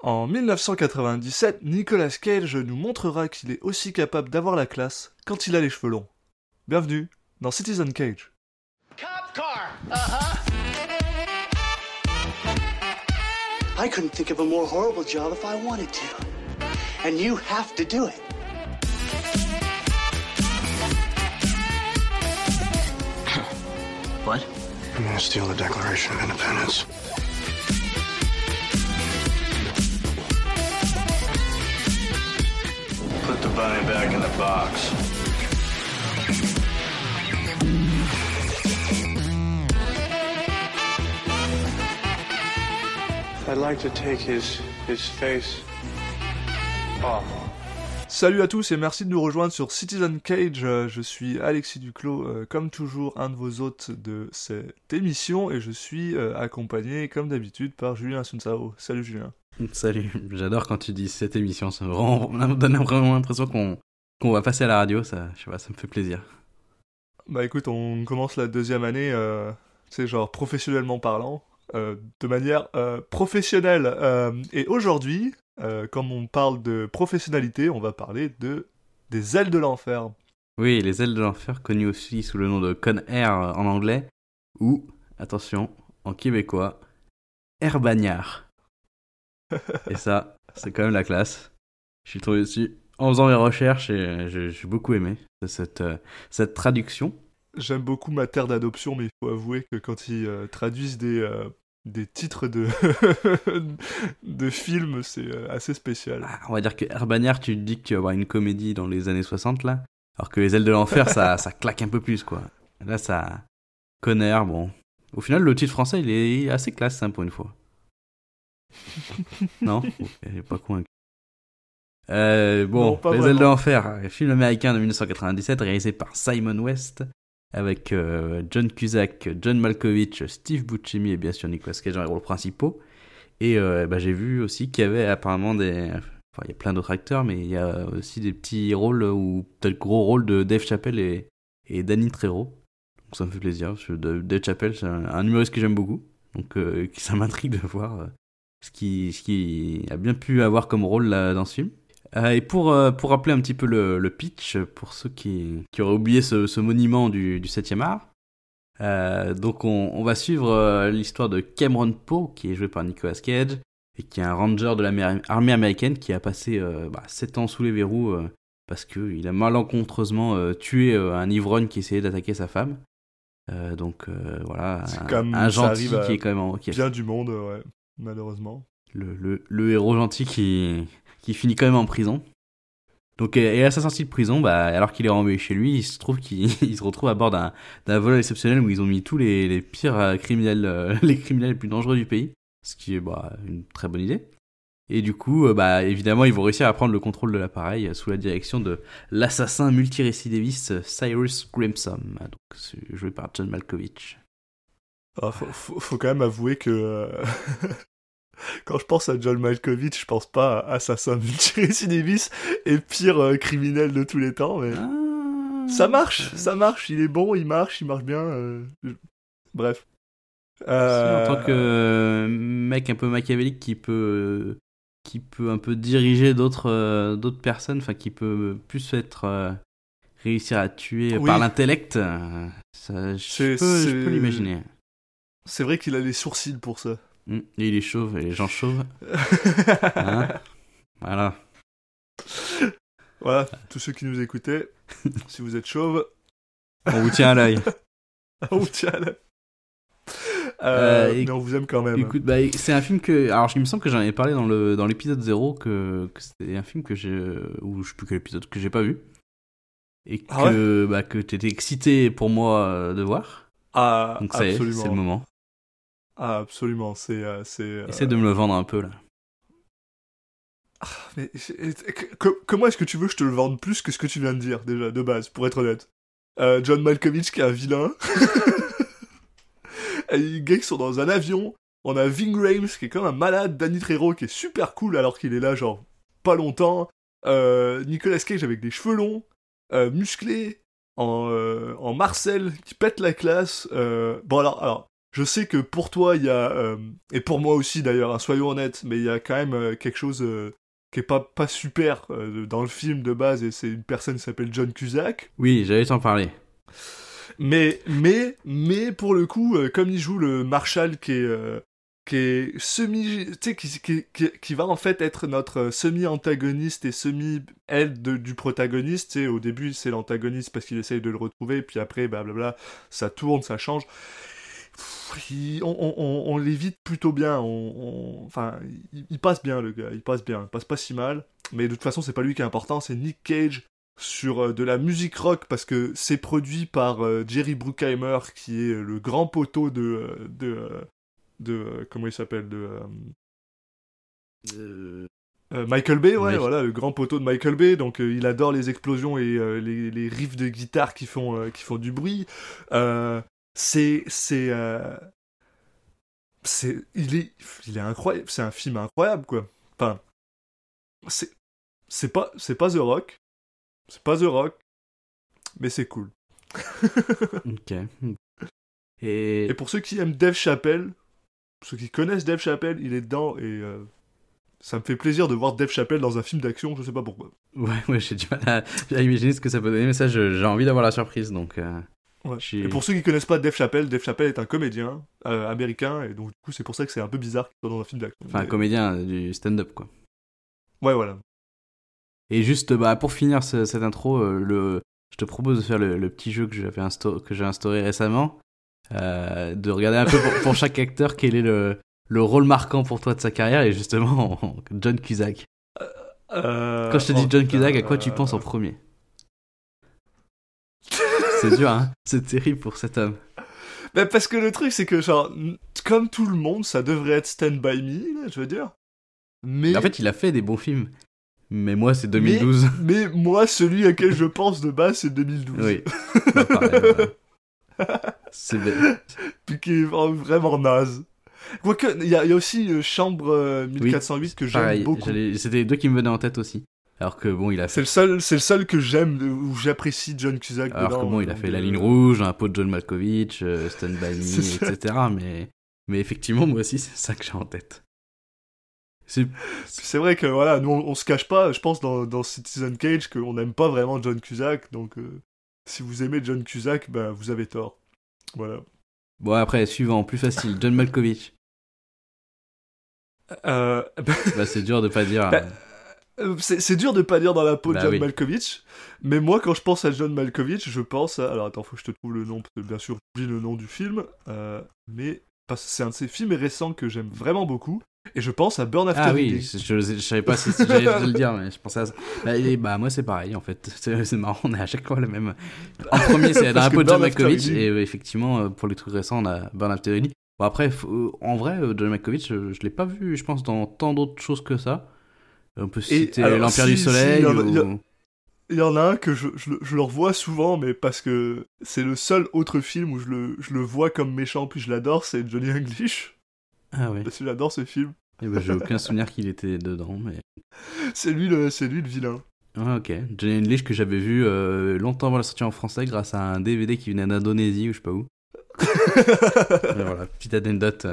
En 1997, Nicolas Cage nous montrera qu'il est aussi capable d'avoir la classe quand il a les cheveux longs. Bienvenue dans Citizen Cage. Cop car. Uh-huh. I couldn't think of a more horrible job if I wanted to. And you have to do it. What? I'm gonna steal the Declaration of Independence? Bunny back in the box. I'd like to take his his face off. Salut à tous et merci de nous rejoindre sur Citizen Cage. Euh, Je suis Alexis Duclos, euh, comme toujours un de vos hôtes de cette émission et je suis euh, accompagné comme d'habitude par Julien Sunsao. Salut Julien. Salut, j'adore quand tu dis cette émission, ça me, rend, me donne vraiment l'impression qu'on va passer à la radio, ça, je sais pas, ça me fait plaisir. Bah écoute, on commence la deuxième année, euh, c'est genre professionnellement parlant, euh, de manière euh, professionnelle. Et aujourd'hui, euh, comme on parle de professionnalité, on va parler de des ailes de l'enfer. Oui, les ailes de l'enfer, connues aussi sous le nom de Con Air en anglais, ou, attention, en québécois, Air Bagnard. et ça, c'est quand même la classe. Je suis tombé dessus en faisant mes recherches et j'ai j'ai beaucoup aimé cette, euh, cette traduction. J'aime beaucoup ma terre d'adoption, mais il faut avouer que quand ils euh, traduisent des, euh, des titres de, de films, c'est euh, assez spécial. Ah, on va dire que Bagnard, tu te dis que tu vas voir une comédie dans les années 60 là, alors que les ailes de l'enfer, ça, ça claque un peu plus quoi. Là, ça. Con Air, bon. Au final, le titre français, il est assez classe hein, pour une fois. non? Est pas convaincu. Euh, bon, Non, pas Les ailes de l'enfer, film américain de 1997 réalisé par Simon West avec euh, John Cusack, John Malkovich, Steve Buscemi et bien sûr Nicolas Cage dans les rôles principaux. Et euh, bah, j'ai vu aussi qu'il y avait apparemment des... Enfin, il y a plein d'autres acteurs, mais il y a aussi des petits rôles ou peut-être gros rôle de Dave Chappelle et, et Danny Trejo. Donc ça me fait plaisir, parce que Dave Chappelle, c'est un, humoriste que j'aime beaucoup. Donc euh, ça m'intrigue de voir ce qui, ce qui a bien pu avoir comme rôle dans ce film. Euh, et pour, euh, pour rappeler un petit peu le, le pitch, pour ceux qui, qui auraient oublié ce, ce monument du, du 7e art, euh, donc on, on va suivre l'histoire de Cameron Poe, qui est joué par Nicolas Cage, et qui est un ranger de l'armée américaine qui a passé bah, 7 ans sous les verrous parce qu'il a malencontreusement tué un ivrogne qui essayait d'attaquer sa femme. Donc voilà, un, gentil qui est quand même en- qui est- Bien du monde, ouais, malheureusement. le, le, le héros gentil qui, qui finit quand même en prison. Donc, euh, et à sa sortie de prison, bah, alors qu'il est renvoyé chez lui, il se trouve qu'il il se retrouve à bord d'un vol exceptionnel où ils ont mis tous les, pires euh, criminels, euh, les criminels les plus dangereux du pays, ce qui est bah, une très bonne idée. Et du coup, bah, évidemment, ils vont réussir à prendre le contrôle de l'appareil sous la direction de l'assassin multirécidiviste Cyrus Grimsom, donc joué par John Malkovich. Ah, faut, faut, faut quand même avouer que quand je pense à John Malkovich, je pense pas à assassin multirécidiviste et pire euh, criminel de tous les temps, mais Ah, ça marche, ça marche, il est bon, il marche, il marche bien. euh, Bref. Euh, en tant que euh, mec un peu machiavélique qui peut qui peut un peu diriger d'autres d'autres personnes, enfin qui peut plus être réussir à tuer Oui. par l'intellect, je je peux l'imaginer. C'est vrai qu'il a les sourcils pour ça. Et il est chauve, et les gens chauves. Hein voilà. voilà, tous ceux qui nous écoutaient, si vous êtes chauve, On vous tient à l'œil. on vous tient à la- Euh, Euh, mais on vous aime quand même. Écoute, bah, c'est un film que. Alors, il me semble que j'en avais parlé dans le dans l'épisode 0 que, que c'était un film que j'ai. Ou je sais plus quel épisode, que j'ai pas vu. Et que, Ah bah, que t'étais excité pour moi euh, de voir. Ah, Donc, ça absolument. c'est le moment. Ah, absolument, c'est... euh, c'est euh, Essaie de me le vendre un peu là. Mais que- que- comment est-ce que tu veux que je te le vende plus que ce que tu viens de dire, déjà, de base, pour être honnête? Euh, John Malkovich qui est un vilain. Les gars qui sont dans un avion. On a Ving Rhames qui est comme un malade. Danny Trejo qui est super cool alors qu'il est là, genre, pas longtemps. Euh, Nicolas Cage avec des cheveux longs, euh, musclé, en, en Marcel qui pète la classe. Bon, alors, alors je sais que pour toi, il y a, euh, et pour moi aussi d'ailleurs, hein, soyons honnêtes, mais il y a quand même euh, quelque chose euh, qui est pas, pas super dans le film de base, et c'est une personne qui s'appelle John Cusack. Oui, j'allais t'en parler. Mais, mais, mais pour le coup, comme il joue le Marshall qui est, qui est semi, tu sais, qui, qui, qui, qui va en fait être notre semi-antagoniste et semi-aide de- du protagoniste. Tu sais, au début, c'est l'antagoniste parce qu'il essaye de le retrouver, puis après, blablabla, ça tourne, ça change. Il- on, on, on, on l'évite plutôt bien. On, enfin, il, il passe bien, le gars. Il passe bien. Il passe pas si mal. Mais de toute façon, c'est pas lui qui est important, c'est Nick Cage sur euh, de la musique rock parce que c'est produit par euh, Jerry Bruckheimer qui est le grand poteau de euh, de de comment il s'appelle de euh, Michael Bay ouais Oui. voilà le grand poteau de Michael Bay donc euh, il adore les explosions et euh, les, les riffs de guitare qui font qui font du bruit Euh, c'est c'est euh, c'est il est il est incroyable c'est un film incroyable quoi enfin c'est c'est pas c'est pas The Rock c'est pas The Rock mais c'est cool Ok. Et, et pour ceux qui aiment Dave Chappelle ceux qui connaissent Dave Chappelle il est dedans et euh, ça me fait plaisir de voir Dave Chappelle dans un film d'action je sais pas pourquoi ouais, ouais, j'ai du mal à, à imaginer ce que ça peut donner, mais ça, j'ai envie d'avoir la surprise, donc. euh, Ouais. Et pour ceux qui connaissent pas Dave Chappelle, Dave Chappelle est un comédien euh, américain, et donc du coup c'est pour ça que c'est un peu bizarre qu'il soit dans un film d'action. Enfin, un comédien euh, du stand-up, quoi. Ouais, voilà. Et juste, bah, pour finir ce- cette intro, euh, le, je te propose de faire le, le petit jeu que j'avais insta- que j'ai instauré récemment, euh, de regarder un peu pour, pour chaque acteur quel est le, le rôle marquant pour toi de sa carrière, et justement, John Cusack. Quand je te dis oh, John Cusack, à quoi tu penses en premier? C'est dur, hein C'est terrible pour cet homme. Mais parce que le truc c'est que genre, comme tout le monde, ça devrait être Stand By Me, là, je veux dire. Mais, En fait, il a fait des bons films. Mais moi, c'est 2012. mais moi, celui à quel je pense de base, c'est 2012. Oui. Bah, voilà. C'est qui est vra- vraiment naze. Quoique, il y, y a aussi euh, Chambre euh, 1408 que j'aime beaucoup. c'était les deux qui me venaient en tête aussi. Alors que bon, il a C'est le seul, c'est le seul que j'aime, où j'apprécie John Cusack alors dedans, que bon, il a fait La euh, Ligne Rouge, un pot de John Malkovich, euh, Stand By Me, etc. Mais, mais effectivement, moi aussi, c'est ça que j'ai en tête. C'est vrai que voilà, nous on, on se cache pas, je pense dans, dans Citizen Cage qu'on n'aime pas vraiment John Cusack, donc euh, si vous aimez John Cusack, ben vous avez tort. Voilà. bon après, suivant, plus facile, John Malkovich. Euh, Bah, c'est dur de pas dire. Bah, euh, c'est c'est dur de pas dire dans la peau de Bah John oui. Malkovich, mais moi quand je pense à John Malkovich, je pense à... Alors attends, faut que je te trouve le nom, parce que bien sûr j'oublie le nom du film, euh, mais c'est un de ces films récents que j'aime vraiment beaucoup, et je pense à Burn After Ah oui, je, je, je savais pas si, si j'allais le dire, mais je pensais à ça. Bah, et bah, moi, c'est pareil, en fait. C'est marrant, on est à chaque fois le même. En premier, c'est dans un que peu John Malkovich, et euh, effectivement, euh, pour les trucs récents, on a Burn After Reading. Bon, après, faut- euh, en vrai, euh, John Malkovich, euh, je l'ai pas vu, je pense, dans tant d'autres choses que ça. On peut citer L'Empire si, du Soleil il y en a- ou... il y a- Il y en a un que je, je, le- je le revois souvent, mais parce que c'est le seul autre film où je le, je le vois comme méchant, puis je l'adore, c'est Johnny English. Ah ouais. Parce que j'adore ce film. Eh ben, J'ai aucun souvenir qu'il était dedans, mais... C'est lui le, lui le vilain. Ah, ok. Johnny English que j'avais vu euh, longtemps avant la sortie en français grâce à un DVD qui venait d'Indonésie ou je sais pas où. Voilà, petite anecdote.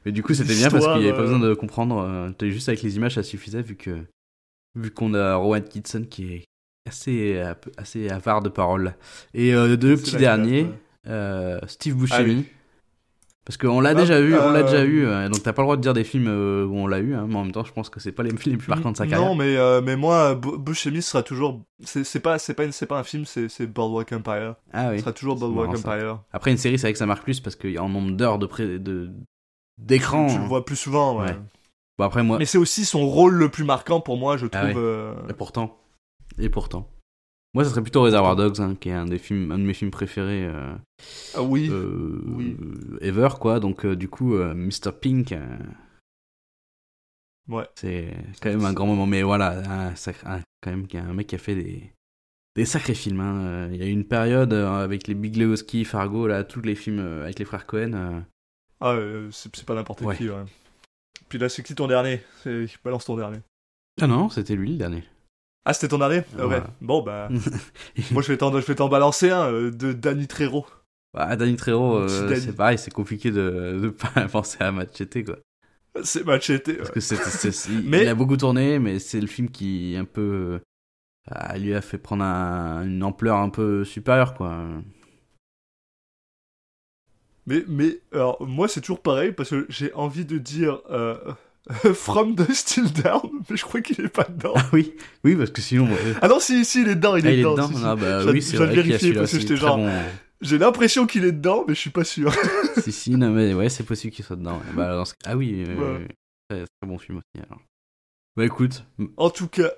Euh. Mais du coup, c'était bien parce qu'il n'y avait pas euh, besoin de comprendre. euh, juste avec les images, ça suffisait vu que vu qu'on a Rowan Kitson qui est assez euh, assez avare de paroles. Et euh, deux petits derniers, euh, Steve Buscemi. Ah oui. Parce qu'on l'a Ah, déjà eu, on l'a euh, déjà eu, euh, donc t'as pas le droit de dire des films euh, où on l'a eu, hein, mais en même temps, je pense que c'est pas les, les plus marquants de sa carrière. Non, mais, euh, mais moi, Bu- Buscemi sera toujours. C'est pas, pas, une- pas un film, c'est Boardwalk Empire. Ah Ce oui. sera toujours Boardwalk ça. Empire. Après, une série, c'est vrai que ça marque plus parce qu'il y a un nombre d'heures de pré- de d'écran. Tu le hein. vois plus souvent, ouais. Ouais. Bon, après, moi. Mais c'est aussi son rôle le plus marquant pour moi, je Ah trouve. ouais. euh, Et pourtant. Et pourtant. Moi, ça serait plutôt Reservoir Dogs, hein, qui est un, des films, un de mes films préférés euh, Ah oui. euh, Oui. ever, quoi. Donc, euh, du coup, euh, Mr. Pink, euh, Ouais. c'est quand même un grand moment. Mais voilà, un sacré- un- quand même, il y a un mec qui a fait des, des sacrés films. hein. Euh, Il y a eu une période euh, avec les Big Lebowski, Fargo, là, tous les films euh, avec les frères Cohen. Ah, euh, c'est pas n'importe Ouais. qui, ouais. Puis là, c'est qui ton dernier? Balance ton dernier. Ah non, c'était lui le dernier. Ah, c'était ton dernier? Ah Ouais. Bon, bah. moi, je vais t'en balancer un euh, de Danny Trejo. Bah, Danny Trejo, Petit euh, c'est pareil, c'est compliqué de, de pas penser à Machete, quoi. C'est Machete. Parce que il- Mais- il a beaucoup tourné, mais c'est le film qui un peu euh, lui a fait prendre un- une ampleur un peu supérieure, quoi. Mais, mais alors, moi, c'est toujours pareil parce que j'ai envie de dire euh, From the Still Down, mais je crois qu'il est pas dedans. Ah oui, oui, parce que sinon. Ah non, si, si, il est dedans, il Ah, est il est dedans. dedans. si. Ah bah oui, c'est vrai vérifier parce que j'étais genre- bon. J'ai l'impression qu'il est dedans, mais je suis pas sûr. si, si, non, mais ouais, c'est possible qu'il soit dedans. Bah, dans ce- Ah oui, euh, Ouais. très, très bon film aussi, alors. Bah écoute, En tout cas.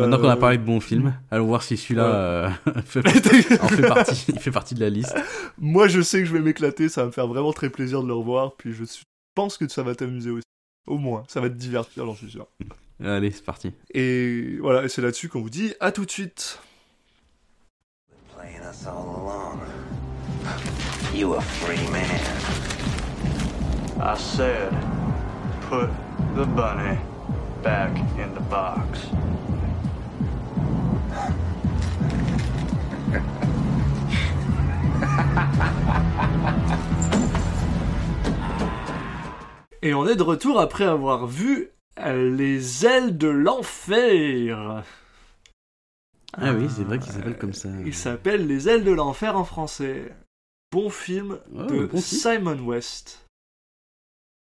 Maintenant qu'on a euh, parlé de bons films, allons voir si celui-là euh, fait, en fait partie, il fait partie de la liste. Moi, je sais que je vais m'éclater, ça va me faire vraiment très plaisir de le revoir, puis je suis- pense que ça va t'amuser aussi. Au moins, ça va te divertir, j'en suis sûr. Allez, c'est parti. Et voilà, et c'est là-dessus qu'on vous dit à tout de suite. You a free man. I said, put the bunny back in the box. Et on est de retour après avoir vu euh, Les ailes de l'enfer. Ah oui, c'est vrai qu'il s'appelle comme ça. Il s'appelle Les ailes de l'enfer en français. Bon film Ouais, de bon. Simon West.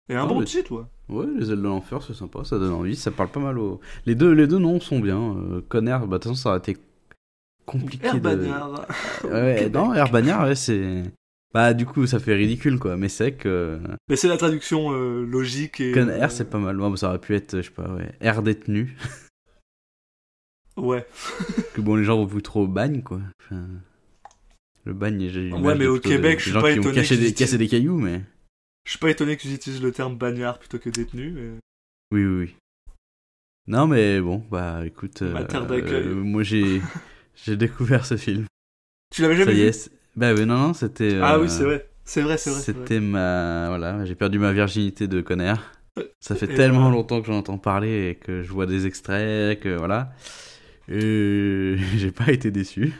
Et un Ah, bon mais- titre, ouais. Ouais, les ailes de l'enfer, c'est sympa, ça donne envie, ça parle pas mal aux... Les deux, les deux noms sont bien. Euh, Conner, bah de toute façon, ça aurait été compliqué Air de... Bagnard. Ouais, non, Air Bagnard, ouais, c'est... Bah du coup, ça fait ridicule, quoi. Mais c'est que Mais c'est la traduction euh, logique et. Conner, euh, c'est pas mal. Ouais, bah, ça aurait pu être, je sais pas, ouais, Air détenu. Ouais. que bon, les gens vont plus trop au bagne, quoi. Enfin, le bagne, j'ai Ouais, mais au Québec, de- je suis gens pas qui ont étonné caché qu'ils des, cassé des cailloux, mais... Je suis pas étonné qu'ils utilisent le terme bagnard plutôt que détenu. Mais... Oui, oui, oui. Non, mais bon, bah écoute, Ma euh, terre d'accueil. euh, moi j'ai j'ai découvert ce film. Tu l'avais Ça jamais y vu? est. c'est- Bah oui, non, non, c'était. Ah euh, oui, c'est vrai. C'est vrai, c'est vrai. c'est vrai. C'était ma. Voilà, j'ai perdu ma virginité de Conner. Ça fait Et tellement voilà. longtemps que j'en entends parler et que je vois des extraits, que voilà. Et j'ai pas été déçu.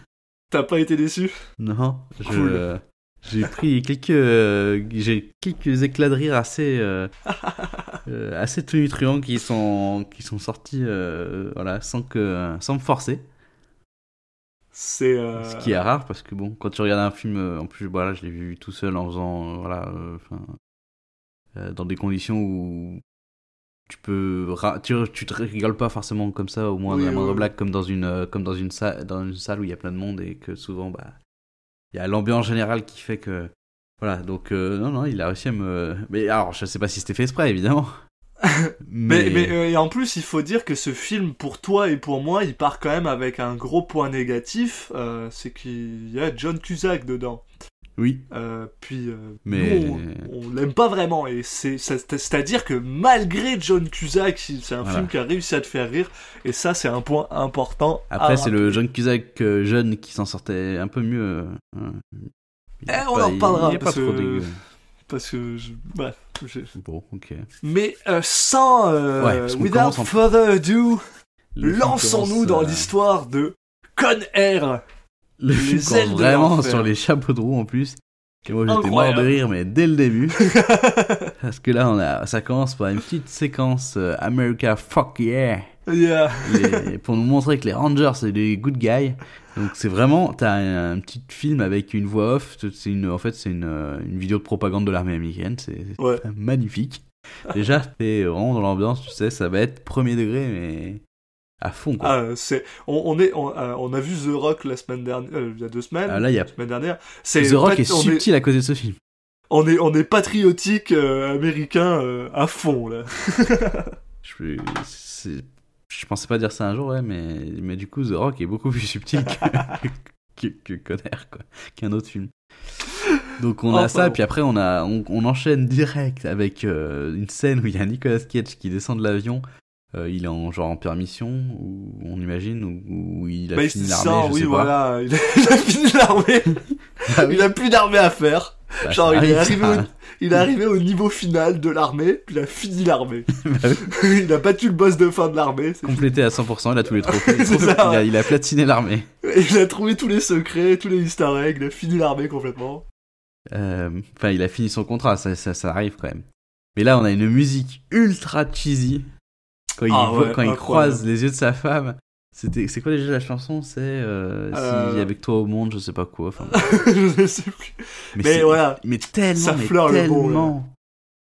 T'as pas été déçu? Non, je. J'ai pris quelques, euh, j'ai quelques éclats de rire assez, euh, euh, assez tonitruants qui sont, qui sont sortis, euh, voilà, sans que, sans me forcer. C'est. euh, Ce qui est rare parce que bon, quand tu regardes un film, en plus, voilà, je l'ai vu tout seul en faisant, voilà, dans des conditions où tu peux, tu, tu te rigoles pas forcément comme ça au moins Oui, la moindre oui. blague comme dans une, comme dans une salle, dans une salle où il y a plein de monde et que souvent, bah, il y a l'ambiance générale qui fait que, voilà, donc euh, non, non, il a réussi à me, mais alors, je sais pas si c'était fait exprès évidemment. Mais, mais euh, et en plus, il faut dire que ce film, pour toi et pour moi, il part quand même avec un gros point négatif. euh, c'est qu'il y a John Cusack dedans. Oui, Euh, puis, euh, Mais- nous, on, on l'aime pas vraiment. Et c'est-à-dire que malgré John Cusack, c'est un Voilà. film qui a réussi à te faire rire. Et ça, c'est un point important. après c'est le. John Cusack euh, jeune qui s'en sortait un peu mieux. Eh, on pas- en reparlera, parce que-. Parce que, je- bref. j'ai- Bon, ok. Mais euh, sans, Ouais, without further ado, lançons-nous dans l'histoire de Con Air. Le film Les ailes commence de vraiment sur les chapeaux de roue en plus. Et moi j'étais mort de rire, mais dès le début. Parce que là, on a, ça commence par une petite séquence euh, America Fuck Yeah. Yeah. Les- pour nous montrer que les Rangers c'est des good guys. Donc c'est vraiment, t'as un, un petit film avec une voix off. C'est une, en fait, c'est une, euh, une vidéo de propagande de l'armée américaine. C'est c'est Ouais. magnifique. Déjà, t'es vraiment dans l'ambiance, tu sais, ça va être premier degré, mais à fond quoi. Ah, c'est, on, on est, on, euh, on a vu The Rock la semaine dernière, euh, il y a deux semaines. Ah, là, il y a la semaine dernière. C'est The Rock est subtil à cause de ce film. on est, on est patriotique euh, américain euh, à fond là. Je, pensais pas dire ça un jour, ouais, mais, mais du coup, The Rock est beaucoup plus subtil que, que, que Conner, quoi, qu'un autre film. Donc on a ça, et bon. puis après on, a, on, on enchaîne direct avec euh, une scène où il y a Nicolas Cage qui descend de l'avion. Euh, il est en genre en permission, ou on imagine, ou, ou il a Bah, fini l'armée, oui, sais pas. voilà, il a, il a fini l'armée. Ah oui, Il a plus d'armée à faire. bah, genre, il est arrivé ça. Il est arrivé au niveau final de l'armée, puis il a fini l'armée. Bah il a battu le boss de fin de l'armée. Complété à 100%, il a tous les trophées. Ça, il, a, ouais. il a platiné l'armée. Il a trouvé tous les secrets, tous les easter eggs, il a fini l'armée complètement. Euh, Enfin, il a fini son contrat, ça, ça, ça arrive quand même. Mais là, on a une musique ultra cheesy. Quand il, Ah voit- ouais, quand il incroyable. croise les yeux de sa femme. C'était, c'est quoi déjà la chanson? C'est euh, Euh. si avec toi au monde, je sais pas quoi. Enfin, je sais plus. Mais c'est- voilà. mais tellement, ça mais fleure le bon, tellement,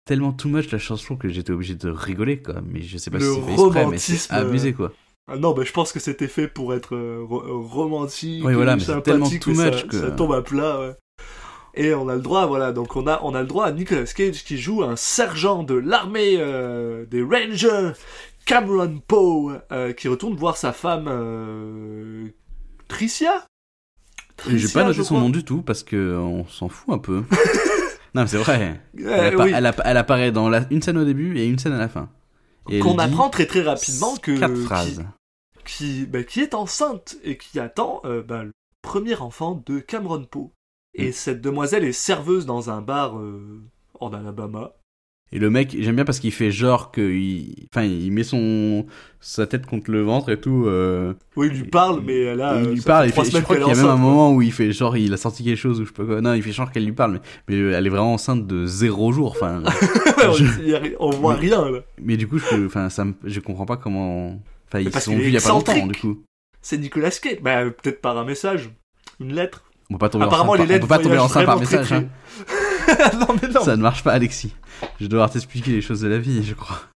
tellement too much la chanson que j'étais obligé de rigoler quoi. Mais je sais pas Le si c'est fait exprès, mais c'est abusé quoi. Ah non, bah, je pense que c'était fait pour être euh, euh, romantique, Oui, voilà, euh, mais sympathique, tellement mais too ça, much que- ça tombe à plat, ouais. Et on a le droit, voilà, donc on a, on a le droit à Nicolas Cage qui joue un sergent de l'armée euh, des Rangers, Cameron Poe, euh, qui retourne voir sa femme euh, Tricia. J'ai Tricia, pas noté son nom du tout parce que on s'en fout un peu. non, mais c'est vrai. Elle, appa- oui. elle appa- elle apparaît dans la- une scène au début et une scène à la fin. Qu'on apprend très très rapidement que quatre qui- phrases. qui, bah, qui est enceinte et qui attend bah, le premier enfant de Cameron Poe. Et Mm. cette demoiselle est serveuse dans un bar euh, en Alabama. Et le mec, j'aime bien parce qu'il fait genre que, il... enfin, il met son sa tête contre le ventre et tout. euh, Oui, il lui parle, mais là, il euh, lui parle. fait Il trois fait, je crois qu'il y a même un moment où il fait genre il a sorti quelque chose ou je quoi. Non, il fait genre qu'elle lui parle, mais, mais elle est vraiment enceinte de zéro jour. Enfin, je- on, a voit rien, là. mais du coup, je, enfin, ça, me- je comprends pas comment. Enfin, ils se sont qu'il vus il y a pas longtemps, du coup. C'est Nicolas Cage. Bah, peut-être par un message. Une lettre. On peut pas tomber Apparemment, enceinte, les on peut pas tomber enceinte par très, message. hein. non, mais non. Ça ne marche pas, Alexis. Je dois devoir t'expliquer les choses de la vie, je crois.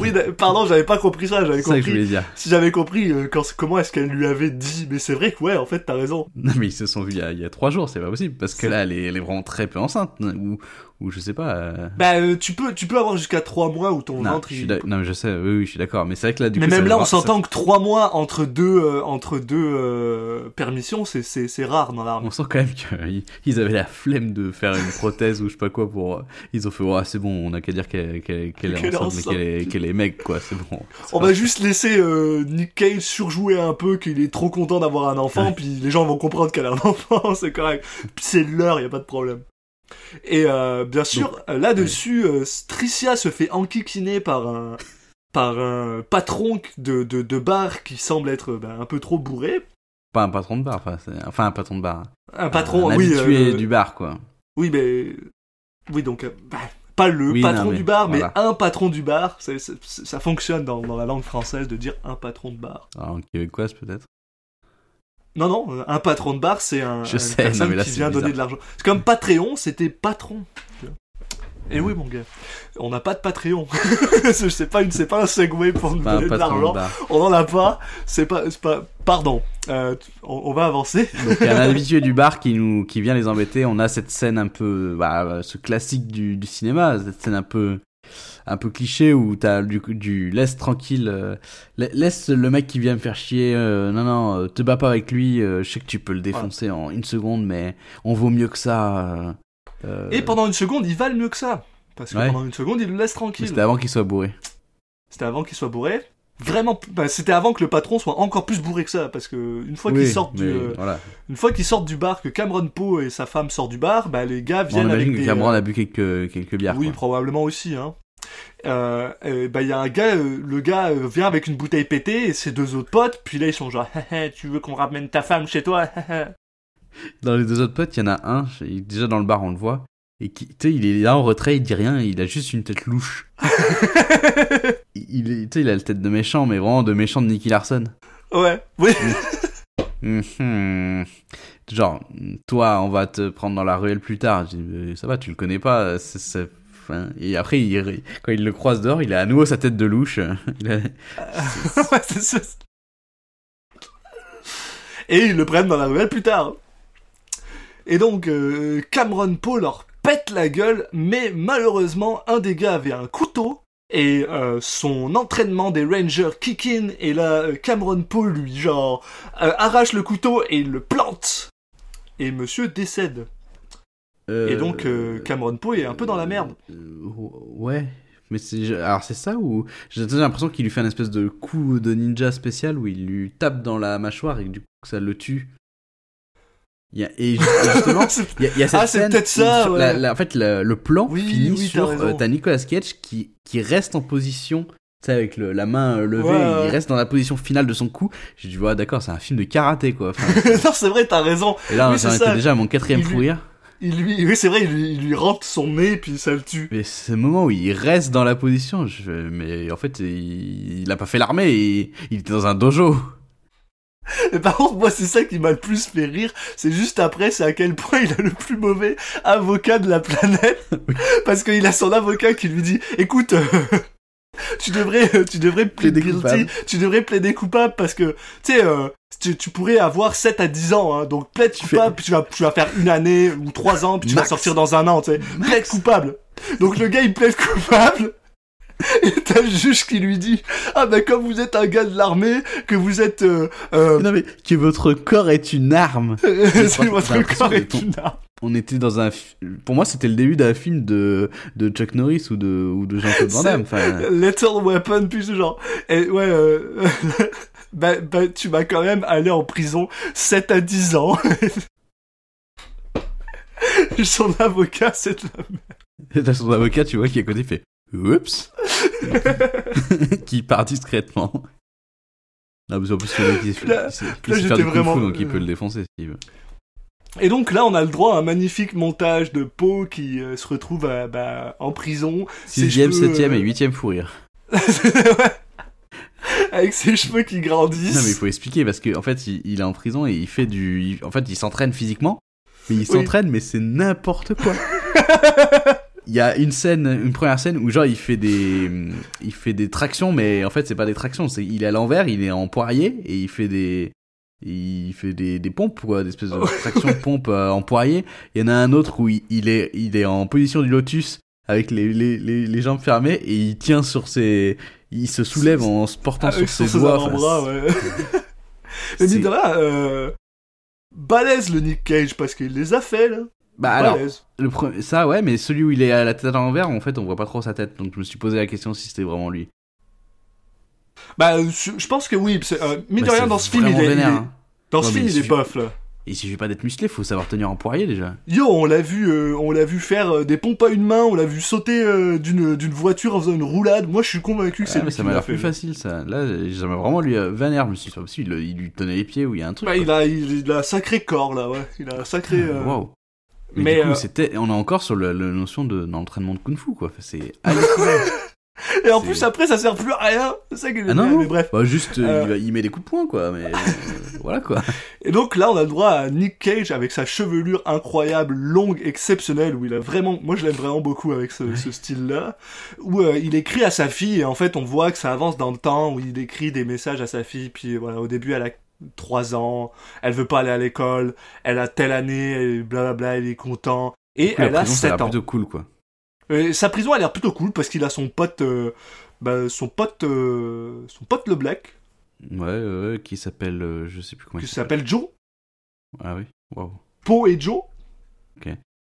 Oui, pardon, j'avais pas compris ça. J'avais C'est ça que je voulais dire. Si j'avais compris euh, quand, comment est-ce qu'elle lui avait dit. Mais c'est vrai que, ouais, en fait, t'as raison. Non, mais ils se sont vus il y a, il y a trois jours, c'est pas possible. Parce que là, elle est, elle est vraiment très peu enceinte. Ou, ou je sais pas. euh, Bah, euh, tu peux, tu peux avoir jusqu'à 3 mois où ton Non, ventre il- non, mais je sais, oui, oui, je suis d'accord. Mais c'est vrai que là, du mais coup. ça même là, on ça- s'entend que 3 mois entre deux, euh, entre deux euh, permissions, c'est, c'est, c'est rare dans l'armée. On sent quand même qu'ils ils avaient la flemme de faire une prothèse ou je sais pas quoi pour. euh, Ils ont fait, ouais, c'est bon, on a qu'à dire qu'elle qu'elle- qu'elle est enceinte, qu'elle est, qu'elle est mec, quoi, c'est bon. On va juste laisser euh, Nick Cage surjouer un peu qu'il est trop content d'avoir un enfant, Ouais. puis les gens vont comprendre qu'elle a un enfant, c'est correct. Puis c'est l'heure, y a pas de problème. Et euh, bien sûr, euh, là-dessus, euh, Tricia se fait enquiquiner par un par un patron de, de, de bar qui semble être ben, un peu trop bourré. Pas un patron de bar, enfin, c'est- enfin un patron de bar. Un patron, un oui, habitué du bar, quoi. Oui, mais. Oui, donc. bah, pas le Oui, patron non, mais du bar, mais voilà. un patron du bar. Ça fonctionne dans, dans la langue française de dire un patron de bar. Alors, en québécois, peut-être. Non, non, euh, un patron de bar, c'est un, Je une sais, personne non, mais là, qui vient donner de l'argent. C'est comme Patreon, c'était patron. Et oui, mon gars. On n'a pas de Patreon. c'est pas, une- c'est pas un segway pour nous donner de l'argent. On n'en a pas. C'est pas, c'est pas. Pardon. Euh, on, on va avancer. Donc il y a un habitué du bar qui nous qui vient les embêter. On a cette scène un peu bah, ce classique du, du cinéma, cette scène un peu un peu cliché où t'as du du laisse tranquille euh, la- laisse le mec qui vient me faire chier euh, non non euh, te bats pas avec lui euh, je sais que tu peux le défoncer en une seconde mais on vaut mieux que ça Et pendant une seconde, ils valent mieux que ça. Parce que Ouais. pendant une seconde, ils le laissent mais tranquille. c'était avant qu'il soit bourré C'était avant qu'il soit bourré. Vraiment, bah, c'était avant que le patron soit encore plus bourré que ça, parce que une fois Oui, qu'ils sortent du, voilà une fois qu'ils sortent du bar, que Cameron Poe et sa femme sortent du bar, bah les gars on viennent avec imagine que des, Cameron a bu quelques quelques bières oui, quoi. probablement aussi, hein. Euh, euh, bah il y a un gars, euh, le gars vient avec une bouteille pétée et ses deux autres potes, puis là ils sont genre, tu veux qu'on ramène ta femme chez toi Dans les deux autres potes, il y en a un, déjà dans le bar on le voit, et qui, tu sais, il est là en retrait, il dit rien, il a juste une tête louche. il, tu sais, il a la tête de méchant, mais vraiment de méchant de Nicky Larson. Ouais, oui. Mhm. Genre, toi, on va te prendre dans la ruelle plus tard. Je dis, ça va, tu le connais pas. c'est- enfin, Et après, quand il le croise dehors, il a à nouveau sa tête de louche. Et ils le prennent dans la ruelle plus tard. Et donc, euh, Cameron Poe leur pète la gueule, mais malheureusement, un des gars avait un couteau, et euh, son entraînement des Rangers kick in, et là, euh, Cameron Poe, lui, genre, arrache le couteau et il le plante. Et monsieur décède. Et donc, euh, Cameron Poe est un peu dans la merde. Euh, ouais. Mais c'est alors c'est ça ou j'ai l'impression qu'il lui fait un espèce de coup de ninja spécial où il lui tape dans la mâchoire et du coup ça le tue. Il y a, et ju- et justement, il y a, il y a cette Ah, c'est peut-être ça, où sur ouais. la- la- en fait, le, le plan Oui, finit oui, sur euh, t'as Nicolas Cage qui qui reste en position, tu sais, avec le- la main euh, levée, Ouais, il reste dans la position finale de son coup. J'ai dit, ouais, d'accord, c'est un film de karaté, quoi. Enfin, non, c'est vrai, t'as raison. et là, Oui, j'en étais déjà à mon quatrième fou rire. Il lui, oui, c'est vrai, il lui, il lui rentre son nez, puis ça le tue. Mais c'est le moment où il reste dans la position. Je... Mais en fait, il... il a pas fait l'armée, il... il était dans un dojo. Mais par contre, moi, c'est ça qui m'a le plus fait rire. C'est juste après, c'est à quel point il a le plus mauvais avocat de la planète. Parce qu'il a son avocat qui lui dit, écoute, euh, tu devrais, euh, tu devrais plaider guilty, coupable. tu devrais plaider coupable parce que, tu sais, euh, tu, tu pourrais avoir 7 à 10 ans, hein, donc plaide coupable, puis tu vas, tu vas faire une année ou 3 ans, puis tu vas sortir dans un an, tu sais. Plaide coupable. Donc le gars, il plaide coupable. Et t'as le juge qui lui dit Ah ben comme vous êtes un gars de l'armée, que vous êtes euh, euh, Non mais que votre corps est une arme. J'ai votre corps est une arme. On était dans un. Pour moi, c'était le début d'un film de de Chuck Norris ou de ou de Jean-Claude Van Damme. Little Weapon, puis ce genre. Et ouais, euh, bah, bah, tu vas quand même aller en prison 7 à 10 ans. Son avocat, c'est de la t'as son avocat, tu vois, qui à côté fait oups, qui part discrètement. Non, parce qu'en plus, le mec, il sait- Là- j'étais vraiment- donc il peut le défoncer s'il veut. Et donc là, on a le droit à un magnifique montage de Poe qui euh, se retrouve à, bah, en prison. Ses Sixième, cheveux, septième euh, et huitième fou rire. Avec ses cheveux qui grandissent. Non mais il faut expliquer parce que en fait il, il est en prison et il fait du, en fait il s'entraîne physiquement, mais il s'entraîne mais c'est n'importe quoi. Il y a une scène, une première scène où genre il fait des, il fait des tractions mais en fait c'est pas des tractions, c'est il est à l'envers, il est en poirier et il fait des, il fait des, des pompes quoi, des espèces de tractions pompes euh, en poirier. Il y en a un autre où il, il est, il est en position du lotus avec les, les, les, les jambes fermées et il tient sur ses, il se soulève en se portant Avec sur sur ses ses doigts. enfin, ouais. Mais de rien, euh, balèze le Nick Cage parce qu'il les a fait, là. Bah alors, le pre- ça ouais, mais celui où il est à la tête à l'envers, en fait, on voit pas trop sa tête, donc je me suis posé la question si c'était vraiment lui. Bah, euh, je pense que oui. c'est, Euh, de Bah, rien, c'est dans ce film, il est, il vénère, est- hein. dans ce Ouais, film, mais il il est bof, là. Il suffit pas d'être musclé, faut savoir tenir en poirier déjà. Yo, on l'a vu, euh, on l'a vu faire euh, des pompes à une main, on l'a vu sauter euh, d'une d'une voiture en faisant une roulade. Moi, je suis convaincu que c'est Ouais, mais lui ça qui m'a l'a l'air plus facile ça. Là, j'aimerais vraiment lui vénère, je me suis dit, c'est pas possible, il, il lui tenait les pieds ou il y a un truc. Bah, il a, il, il a un sacré corps là, ouais. Il a un sacré. euh, Waouh. Mais, Mais, du coup, euh, c'était, on est encore sur la notion de d'entraînement de kung-fu quoi. C'est. Et en plus, après, ça sert plus à rien. C'est ça qui est ah non, mais bref. Bah, juste, euh, Euh. il, va- il met des coups de poing quoi, mais voilà quoi. Et donc là, on a le droit à Nick Cage avec sa chevelure incroyable, longue, exceptionnelle, où il a vraiment, moi je l'aime vraiment beaucoup avec ce, ce style-là, où euh, il écrit à sa fille, et en fait on voit que ça avance dans le temps, où il écrit des messages à sa fille, puis voilà, au début elle a 3 ans, elle veut pas aller à l'école, elle a telle année, et blablabla, elle est content, et coup, la elle a prison, ça a 7 l'air ans. plutôt cool quoi. Et sa prison a l'air plutôt cool, parce qu'il a son pote, euh, bah, son pote, euh, son pote le Black, Ouais, ouais, qui s'appelle, euh, je sais plus comment qui il s'appelle. s'appelle Joe, Ah oui, waouh. Poe et Joe,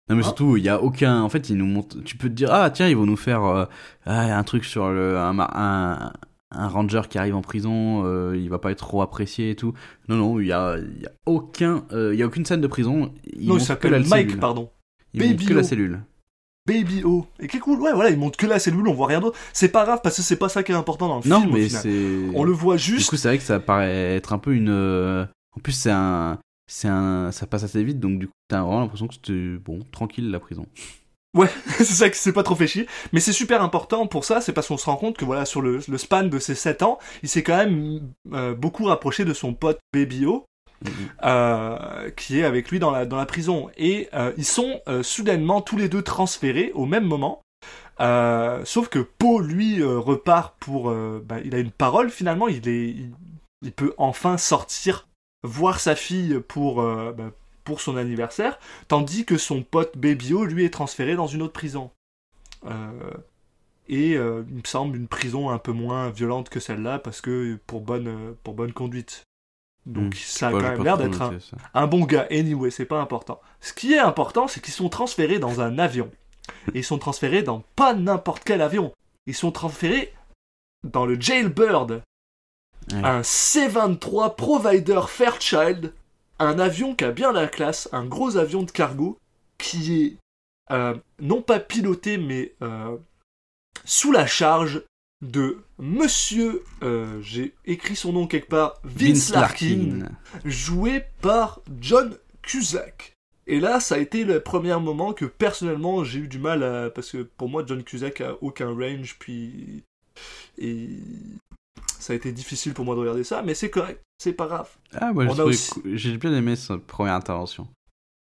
Non mais Hein surtout, il y a aucun. En fait, ils nous montrent. Tu peux te dire ah tiens, ils vont nous faire euh, ah, un truc sur le un, un ranger qui arrive en prison, euh, il va pas être trop apprécié et tout. Non non, il y a il y a aucun euh, y a aucune scène de prison. Ils non, il montrent que s'appelle Mike, cellule. pardon. Ils montrent Baby que la cellule. Baby O. Et qui est cool, ouais, voilà, il montre que la cellule, on voit rien d'autre. C'est pas grave parce que c'est pas ça qui est important dans le Non film. au mais c'est. On le voit Du juste. coup, c'est vrai que ça paraît être un peu une. euh, En plus, c'est un. C'est un. Ça passe assez vite, donc du coup, t'as vraiment l'impression que c'était bon, tranquille la prison. Ouais, c'est ça qui s'est pas trop fait chier. Mais c'est super important pour ça, c'est parce qu'on se rend compte que voilà, sur le, le span de ces 7 ans, il s'est quand même euh, beaucoup rapproché de son pote Baby O. Mhm. euh, qui est avec lui dans la, dans la prison. Et euh, ils sont euh, soudainement tous les deux transférés au même moment. Sauf que Poe, lui, repart pour... bah, il a une parole finalement, il, est, il, il peut enfin sortir, voir sa fille pour, bah, pour son anniversaire, tandis que son pote Babyo, lui, est transféré dans une autre prison. Euh, et euh, il me semble une prison un peu moins violente que celle-là, parce que pour bonne, euh, pour bonne conduite. Donc Hmm. ça a quand même l'air d'être un, un bon gars. Anyway, c'est pas important. Ce qui est important, c'est qu'ils sont transférés dans un avion. Et ils sont transférés dans pas n'importe quel avion. Ils sont transférés dans le Jailbird, un C-23 Provider Fairchild, un avion qui a bien la classe, un gros avion de cargo qui est euh, non pas piloté mais euh, sous la charge de Monsieur, euh, j'ai écrit son nom quelque part, Vince, Larkin, joué par John Cusack. Et là, ça a été le premier moment que personnellement j'ai eu du mal à. Parce que pour moi, John Cusack a aucun range, puis. Et. Ça a été difficile pour moi de regarder ça, mais c'est correct, c'est pas grave. Ah, moi, j'ai aussi- bien aimé sa première intervention.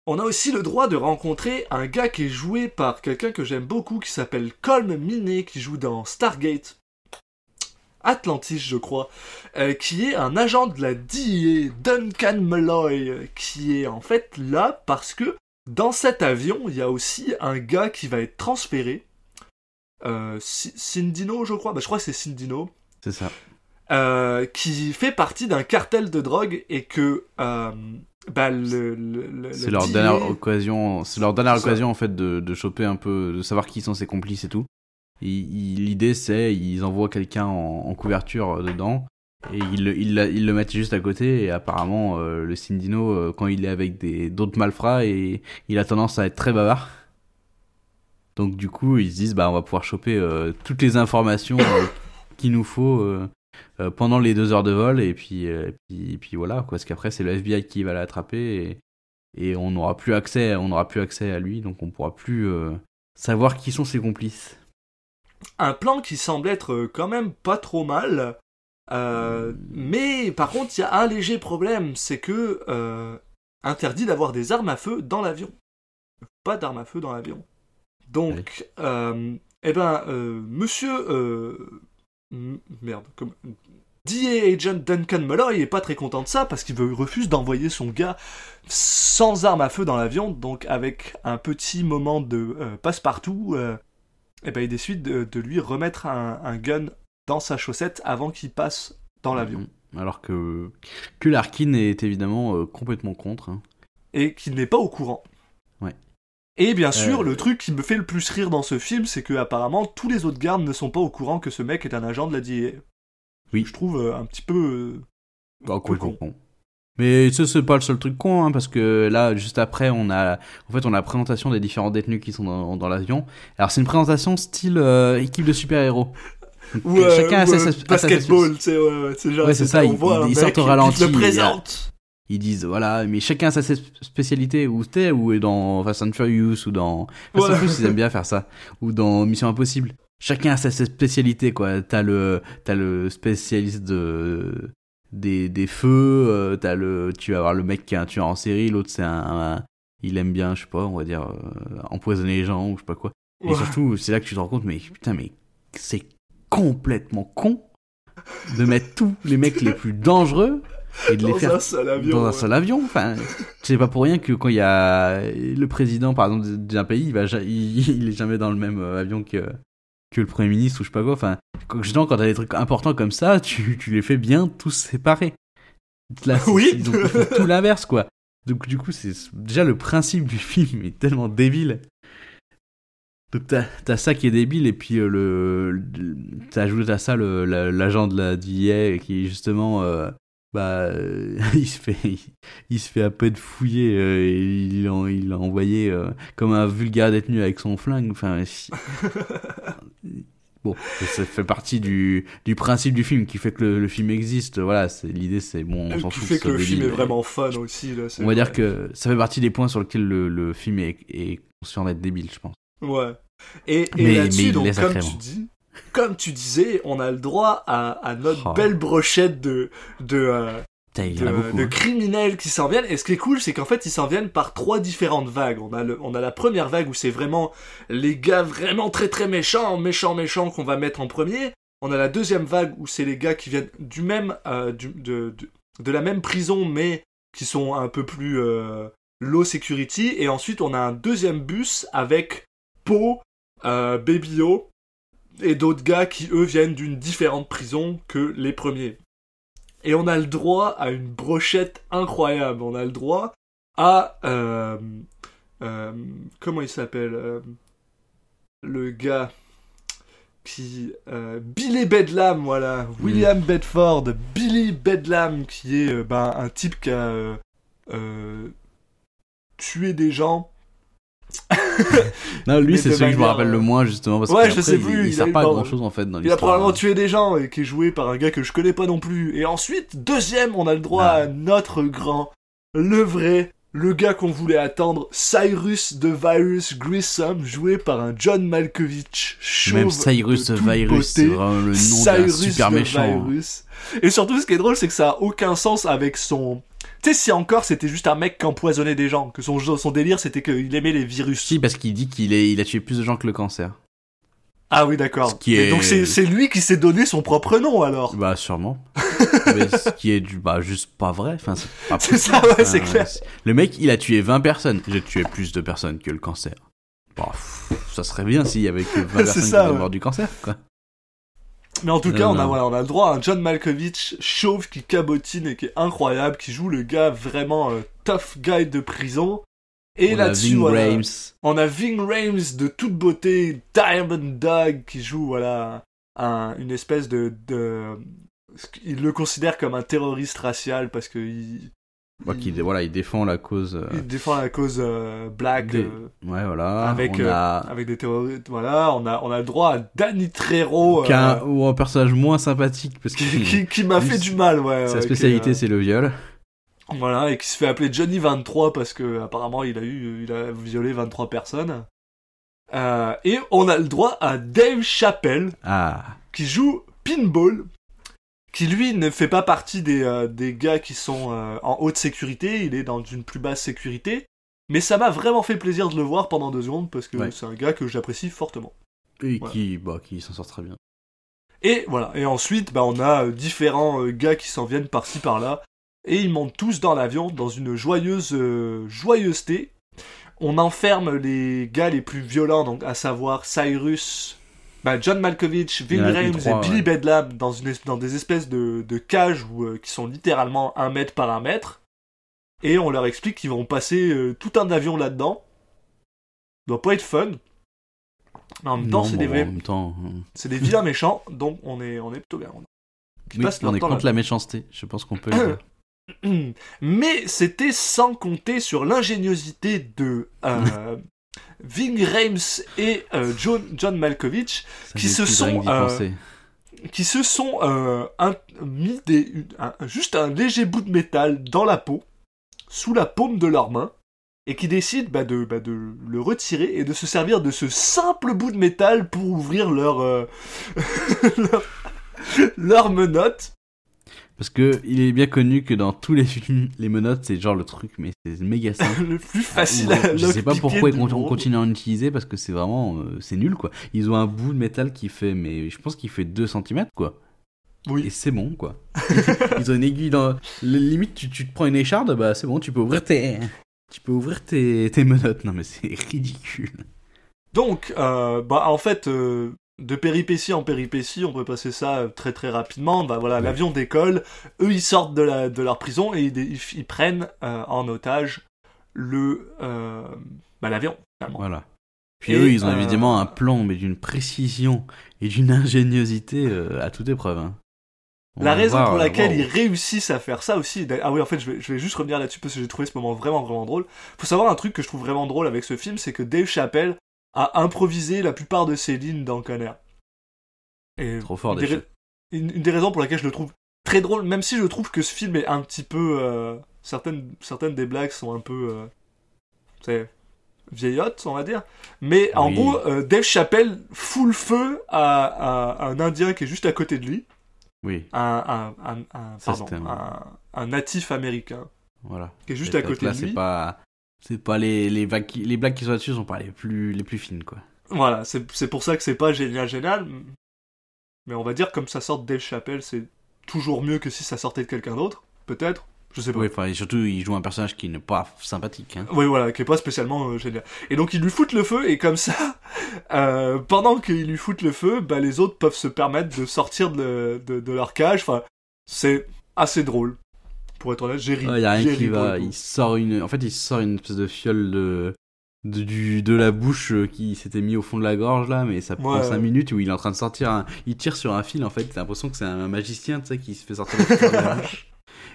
On a aussi le droit de rencontrer un gars qui est joué par quelqu'un que j'aime beaucoup qui s'appelle Colm Minet, qui joue dans Stargate. Atlantis, je crois, euh, qui est un agent de la DEA, Duncan Malloy, euh, qui est en fait là parce que dans cet avion, il y a aussi un gars qui va être transféré. Euh, Cindino, je crois. Bah, je crois que c'est Cindino C'est ça. Euh, qui fait partie d'un cartel de drogue et que euh, bah, le, le- le- C'est le leur dernière occasion, c'est leur dernière occasion en fait de, de choper un peu, de savoir qui sont ses complices et tout. L'idée c'est ils envoient quelqu'un en, en couverture euh, dedans et ils, le- ils, la- ils le mettent juste à côté et apparemment euh, le Cindino euh, quand il est avec des d'autres malfrats et il a tendance à être très bavard. Donc du coup ils se disent bah on va pouvoir choper toutes les informations qu'il nous faut pendant les deux heures de vol et puis euh, et puis, et puis voilà quoi parce qu'après c'est le FBI qui va l'attraper et, et on n'aura plus accès on n'aura plus accès à lui donc on pourra plus euh, savoir qui sont ses complices un plan qui semble être euh, quand même pas trop mal. Euh, mais par contre, il y a un léger problème, c'est que euh, interdit d'avoir des armes à feu dans l'avion. Pas d'armes à feu dans l'avion. Donc, euh, eh ben, euh, monsieur, euh, m- merde, comme DA Agent Duncan Malloy est pas très content de ça parce qu'il refuse d'envoyer son gars sans armes à feu dans l'avion, donc avec un petit moment de euh, passe-partout. euh, eh ben, il décide de, de lui remettre un, un gun dans sa chaussette avant qu'il passe dans l'avion. alors que que Larkin est évidemment euh, complètement contre hein. Et qu'il n'est pas au courant. Et bien sûr, Euh. le truc qui me fait le plus rire dans ce film, c'est que apparemment tous les autres gardes ne sont pas au courant que ce mec est un agent de la DIA. Oui. Je trouve euh, un petit peu. euh, Bah, peu con. con. Mais ça, c'est pas le seul truc con, hein, parce que là, juste après, on a, en fait, on a la présentation des différents détenus qui sont dans, dans l'avion. Alors, c'est une présentation style euh, équipe de super-héros. Ouais, chacun a sa- basketball, c'est genre, Ouais, c'est ça, on voit un mec, sortent au ralenti, il le présente. Ils disent, voilà, mais chacun a sa spécialité, ou sais, ou dans Fast and Furious, ou dans Fast and. Furious, ils aiment bien faire ça, ou dans Mission Impossible. Chacun a sa spécialité, quoi. T'as le, t'as le spécialiste de, des, des feux, euh, t'as le, tu vas avoir le mec qui est un tueur en série, l'autre c'est un, un- il aime bien, je sais pas, on va dire, euh, empoisonner les gens, ou je sais pas quoi. Et Ouais. surtout, c'est là que tu te rends compte, mais putain, mais c'est complètement con de mettre tous les mecs les plus dangereux et de les Dans faire un seul avion. dans un ouais. seul avion. Enfin, c'est pas pour rien que quand il y a le président, par exemple, d'un pays, il, va, il, il est jamais dans le même euh, avion que, que le premier ministre ou je sais pas quoi. Enfin, quand, quand t'as des trucs importants comme ça, tu, tu les fais bien tous séparés. Là, Oui. Tout l'inverse, quoi. Donc, du coup, c'est déjà le principe du film est tellement débile. Donc t'as as ça qui est débile et puis euh, le, le- t'as ajouté à ça l'agent de la DIA qui justement euh, bah euh, il se fait il, il se fait peu de fouiller euh, et il l'a il envoyé euh, comme un vulgaire détenu avec son flingue. Enfin si- bon ça fait partie du, du principe du film qui fait que le, le film existe. Voilà c'est l'idée c'est bon on s'en qui fout fait ce que le film est vraiment fun aussi. Là, on va dire que ça fait partie des points sur lesquels le, le film est, est conscient d'être débile je pense. Ouais. Et, et là-dessus, donc, comme tu dis, comme tu disais, on a le droit à, à notre Oh. belle brochette de, de, euh, de, beaucoup de hein. criminels qui s'en viennent. Et ce qui est cool, c'est qu'en fait, ils s'en viennent par trois différentes vagues. On a, le, on a la première vague où c'est vraiment les gars vraiment très très méchants, méchants, méchants qu'on va mettre en premier. On a la deuxième vague où c'est les gars qui viennent du même, euh, du, de, de, de la même prison, mais qui sont un peu plus euh, low security. Et ensuite, on a un deuxième bus avec Poe, euh, Baby O et d'autres gars qui eux viennent d'une différente prison que les premiers. Et on a le droit à une brochette incroyable. On a le droit à euh, euh, comment il s'appelle euh, le gars qui Billy Bedlam voilà William Bedford Billy Bedlam qui est ben, un type qui a tué des gens Non, lui, c'est celui que je me rappelle le euh, moins, justement, parce Ouais, que je sais il, plus, il sert pas à grand chose, en fait, dans Il a probablement tué des gens et qui est joué par un gars que je connais pas non plus. Et ensuite, deuxième, on a le droit Ah. à notre grand, le vrai le gars qu'on voulait attendre, Cyrus the Virus Grissom, joué par un John Malkovich chauve Même Cyrus de toute Virus, c'est vraiment le nom d'un super the méchant. Virus. Et surtout, ce qui est drôle, c'est que ça a aucun sens avec son... Tu sais, si encore c'était juste un mec qui empoisonnait des gens, que son, son délire c'était qu'il aimait les virus. Si, parce qu'il dit qu'il est, il a tué plus de gens que le cancer. Ah oui, d'accord. Ce est- Donc c'est lui qui s'est donné son propre nom alors. Bah, sûrement. Mais ce qui est du, bah, juste pas vrai. Enfin, c'est ça, ouais, c'est clair. Le mec, il a tué 20 personnes. J'ai tué plus de personnes que le cancer. Bah, pff, ça serait bien s'il y avait que 20 C'est personnes ça, qui étaient ouais. mortes du cancer, quoi. Mais en tout Non, cas, on a, non. voilà, on a le droit à un John Malkovich chauve qui cabotine et qui est incroyable, qui joue le gars vraiment euh, tough guy de prison. Et là-dessus, voilà, on a Ving Rhames de toute beauté, Diamond Dog qui joue voilà un- une espèce de, de, il le considère comme un terroriste racial parce que il, Bah, qui, voilà, il défend la cause. euh, il défend la cause euh, black. des- euh, Ouais, voilà. avec, on euh, a avec des terroristes, voilà, on a, on a le droit à Danny Trejo, euh, qu'un- ou un personnage moins sympathique parce que qui, qui, qui m'a fait du mal, ouais. sa spécialité qui est, c'est le viol. voilà, et qui se fait appeler Johnny 23 parce que apparemment il a eu, il a violé 23 personnes. Euh, et on a le droit à Dave Chappelle Ah, qui joue Pinball, qui lui ne fait pas partie des, euh, des gars qui sont euh, en haute sécurité, il est dans une plus basse sécurité. Mais ça m'a vraiment fait plaisir de le voir pendant deux secondes parce que Ouais. c'est un gars que j'apprécie fortement. et Voilà. qui, bah, qui s'en sort très bien. Et voilà. Et ensuite, bah, on a euh, différents gars qui s'en viennent par-ci par-là. Et ils montent tous dans l'avion dans une joyeuse joyeuseté. On enferme les gars les plus violents, donc à savoir Cyrus, bah, John Malkovich, Rhames trois, et Billy ouais. Bedlam dans, une, dans des espèces de, de cages où, euh, qui sont littéralement un mètre par un mètre. Et on leur explique qu'ils vont passer euh, tout un avion là-dedans. doit pas être fun. Mais en même temps, c'est bon, des, vrais- temps, euh, c'est des vilains méchants, donc on est, on est plutôt bien. Oui, leur on est contre la méchanceté. Je pense qu'on peut le dire. là-dedans. Mais c'était sans compter sur l'ingéniosité de euh, Ving Rhames et euh, John, John Malkovich, Ça qui se sont, euh, qui se sont euh, un- mis des, une- un- juste un léger bout de métal dans la peau, sous la paume de leurs mains, et qui décident bah, de, bah, de le retirer et de se servir de ce simple bout de métal pour ouvrir leur, euh, leur, leur menotte. Parce que il est bien connu que dans tous les films, les menottes, c'est genre le truc, mais c'est méga simple. le plus facile à je sais pas pourquoi ils du con- on monde. continue à en utiliser parce que c'est vraiment euh, c'est nul quoi. Ils ont un bout de métal qui fait mais je pense qu'il fait 2 cm quoi. Oui. Et c'est bon quoi. Ils ont une aiguille dans limite tu, tu te prends une écharde bah c'est bon, tu peux ouvrir tes tu peux ouvrir tes, tes menottes. Non mais c'est ridicule. Donc, euh, bah, en fait, euh, de péripétie en péripétie, on peut passer ça euh, très très rapidement. Bah voilà, Ouais. l'avion décolle, eux ils sortent de, la, de leur prison et ils, ils, ils prennent euh, en otage le euh, bah, l'avion. Voilà. Puis Et, eux, ils ont euh, évidemment un plan mais d'une précision et d'une ingéniosité à toute épreuve. hein. La raison voir, pour laquelle wow. ils réussissent à faire ça aussi. Ah oui, en fait, je vais, je vais juste revenir là-dessus parce que j'ai trouvé ce moment vraiment vraiment drôle. Faut savoir un truc que je trouve vraiment drôle avec ce film, c'est que Dave Chappelle a improvisé la plupart de ses lignes dans Conner. Et Trop fort, une des, une, une des raisons pour laquelle je le trouve très drôle, même si je trouve que ce film est un petit peu euh, certaines certaines des blagues sont un peu euh, c'est vieillottes, on va dire. Mais en gros, euh, Dave Chappelle fout le feu à, à un Indien qui est juste à côté de lui Oui, un, un, un, un- pardon, un- natif américain voilà. qui est juste Et à côté là, de lui. c'est pas c'est pas les les, vagues qui- les blagues qui sont là-dessus sont pas les plus les plus fines quoi. Voilà, c'est c'est pour ça que c'est pas génial, génial. Mais on va dire comme ça sort de Dave Chappelle, c'est toujours mieux que si ça sortait de quelqu'un d'autre, peut-être. Je sais pas. Oui, enfin et surtout il joue un personnage qui n'est pas sympathique hein. Oui, voilà, qui est pas spécialement euh, génial. Et donc ils lui foutent le feu, et comme ça, euh, pendant qu'ils lui foutent le feu, bah, les autres peuvent se permettre de sortir de, de, de leur cage. Enfin, c'est assez drôle. Pour être honnête, j'ai ri. Il y a rien qui va, il sort une en fait il sort une espèce de fiole de de, du, de la bouche euh, qui s'était mis au fond de la gorge là, mais ça prend Ouais. 5 minutes où il est en train de sortir un... Il tire sur un fil en fait, t'as l'impression que c'est un magicien tu sais, qui se fait sortir le de la bouche.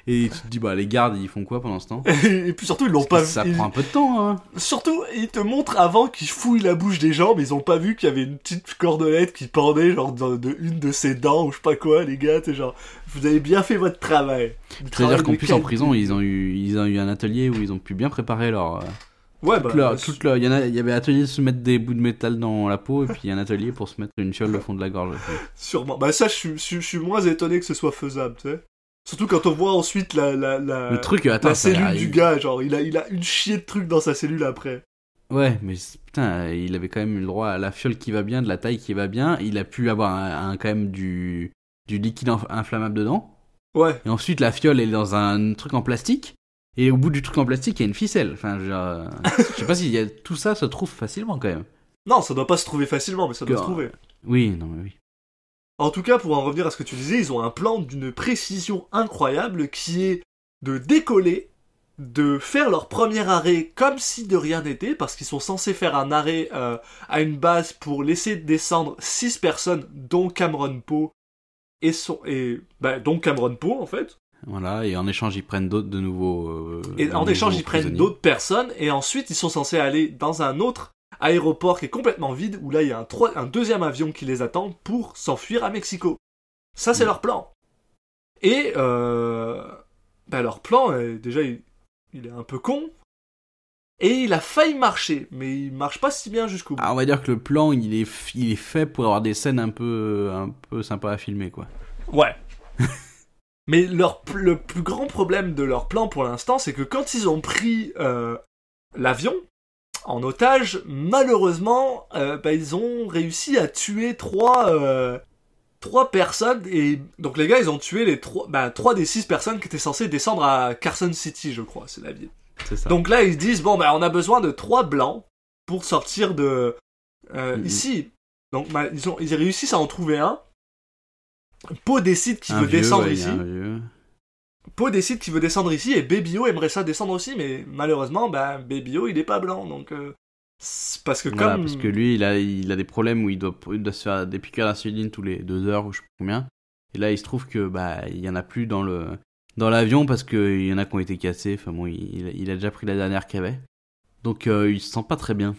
Et tu te dis, bah, les gardes, ils font quoi pendant ce temps Et puis surtout, ils l'ont pas que Ça vu. prend un peu de temps, hein. Surtout, ils te montrent avant qu'ils fouillent la bouche des gens, mais ils ont pas vu qu'il y avait une petite cordelette qui pendait, genre, de, de une de ses dents, ou je sais pas quoi, les gars, t'es genre, vous avez bien fait votre travail. C'est-à-dire qu'en plus, en prison, ils ont eu, ils ont eu un atelier où ils ont pu bien préparer leur. euh, Ouais, bah, leur- leur- il y en a, il y avait atelier de se mettre des bouts de métal dans la peau et puis un atelier pour se mettre une fiole au fond de la gorge. sûrement. Bah, ça, je suis moins étonné que ce soit faisable, tu sais. Surtout quand on voit ensuite la, la, la, Le truc, attends, la cellule du gars, genre, il a, il a une chier de trucs dans sa cellule après. Ouais, mais putain, il avait quand même eu le droit à la fiole qui va bien, de la taille qui va bien. Il a pu avoir un, un- quand même du, du liquide inf- inflammable dedans. Ouais. Et ensuite, la fiole est dans un truc en plastique. Et au bout du truc en plastique, il y a une ficelle. Enfin, dire, euh, je sais pas si y a, tout ça se trouve facilement quand même. Non, ça doit pas se trouver facilement, mais ça doit Que- se trouver. Oui, non, mais oui. En tout cas, pour en revenir à ce que tu disais, ils ont un plan d'une précision incroyable qui est de décoller, de faire leur premier arrêt comme si de rien n'était, parce qu'ils sont censés faire un arrêt euh, à une base pour laisser descendre six personnes, dont Cameron Poe et son et bah, dont Cameron Poe en fait. Voilà, et en échange, ils prennent d'autres de nouveaux. euh, Et en échange, ils prennent d'autres personnes, et ensuite ils sont censés aller dans un autre aéroport qui est complètement vide, où là il y a un, deuxième avion qui les attend pour s'enfuir à Mexico. Ça, c'est Mm. leur plan. Et euh, bah, leur plan, euh, déjà, il, il est un peu con, et il a failli marcher, mais il marche pas si bien jusqu'au bout. Ah, on va dire que le plan, est, il est fait pour avoir des scènes un peu, un peu sympas à filmer, quoi. Ouais. Mais leur, le plus grand problème de leur plan pour l'instant, c'est que quand ils ont pris euh, l'avion en otage, malheureusement, euh, bah, ils ont réussi à tuer trois, euh, trois personnes. Et donc les gars, ils ont tué les trois, bah, trois des six personnes qui étaient censées descendre à Carson City, je crois, c'est la ville. Ça. Donc là, ils disent bon, bah, on a besoin de trois blancs pour sortir de euh, Mhm. ici. Donc bah, ils, ont, ils réussissent à en trouver un. Poe décide qu'il veut vieux, descendre ouais, ici. Poe décide qu'il veut descendre ici et Babyo aimerait ça descendre aussi, mais malheureusement, bah, Babyo il est pas blanc, donc euh, parce que Voilà, comme parce que lui, il a, il a des problèmes où il doit, il doit se faire des piqûres d'insuline tous les deux heures ou je sais pas combien. Et là, il se trouve que bah il y en a plus dans le dans l'avion parce que il y en a qui ont été cassés. Enfin bon, il, il a déjà pris la dernière qu'il avait. Donc euh, il se sent pas très bien.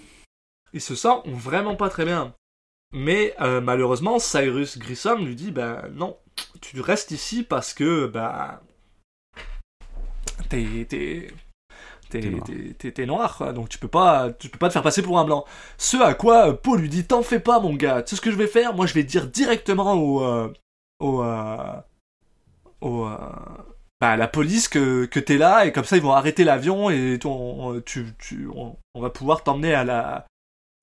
il se sent vraiment pas très bien. Mais euh, malheureusement, Cyrus Grissom lui dit bah non, tu restes ici parce que bah t'es t'es t'es T'es noir. quoi. donc tu peux pas tu peux pas te faire passer pour un blanc. Ce à quoi euh, Poe lui dit t'en fais pas mon gars, tu sais ce que je vais faire, moi je vais dire directement au euh, au euh, au euh, bah, à la police que, que t'es là et comme ça ils vont arrêter l'avion et on, tu, tu, on, on va pouvoir t'emmener à la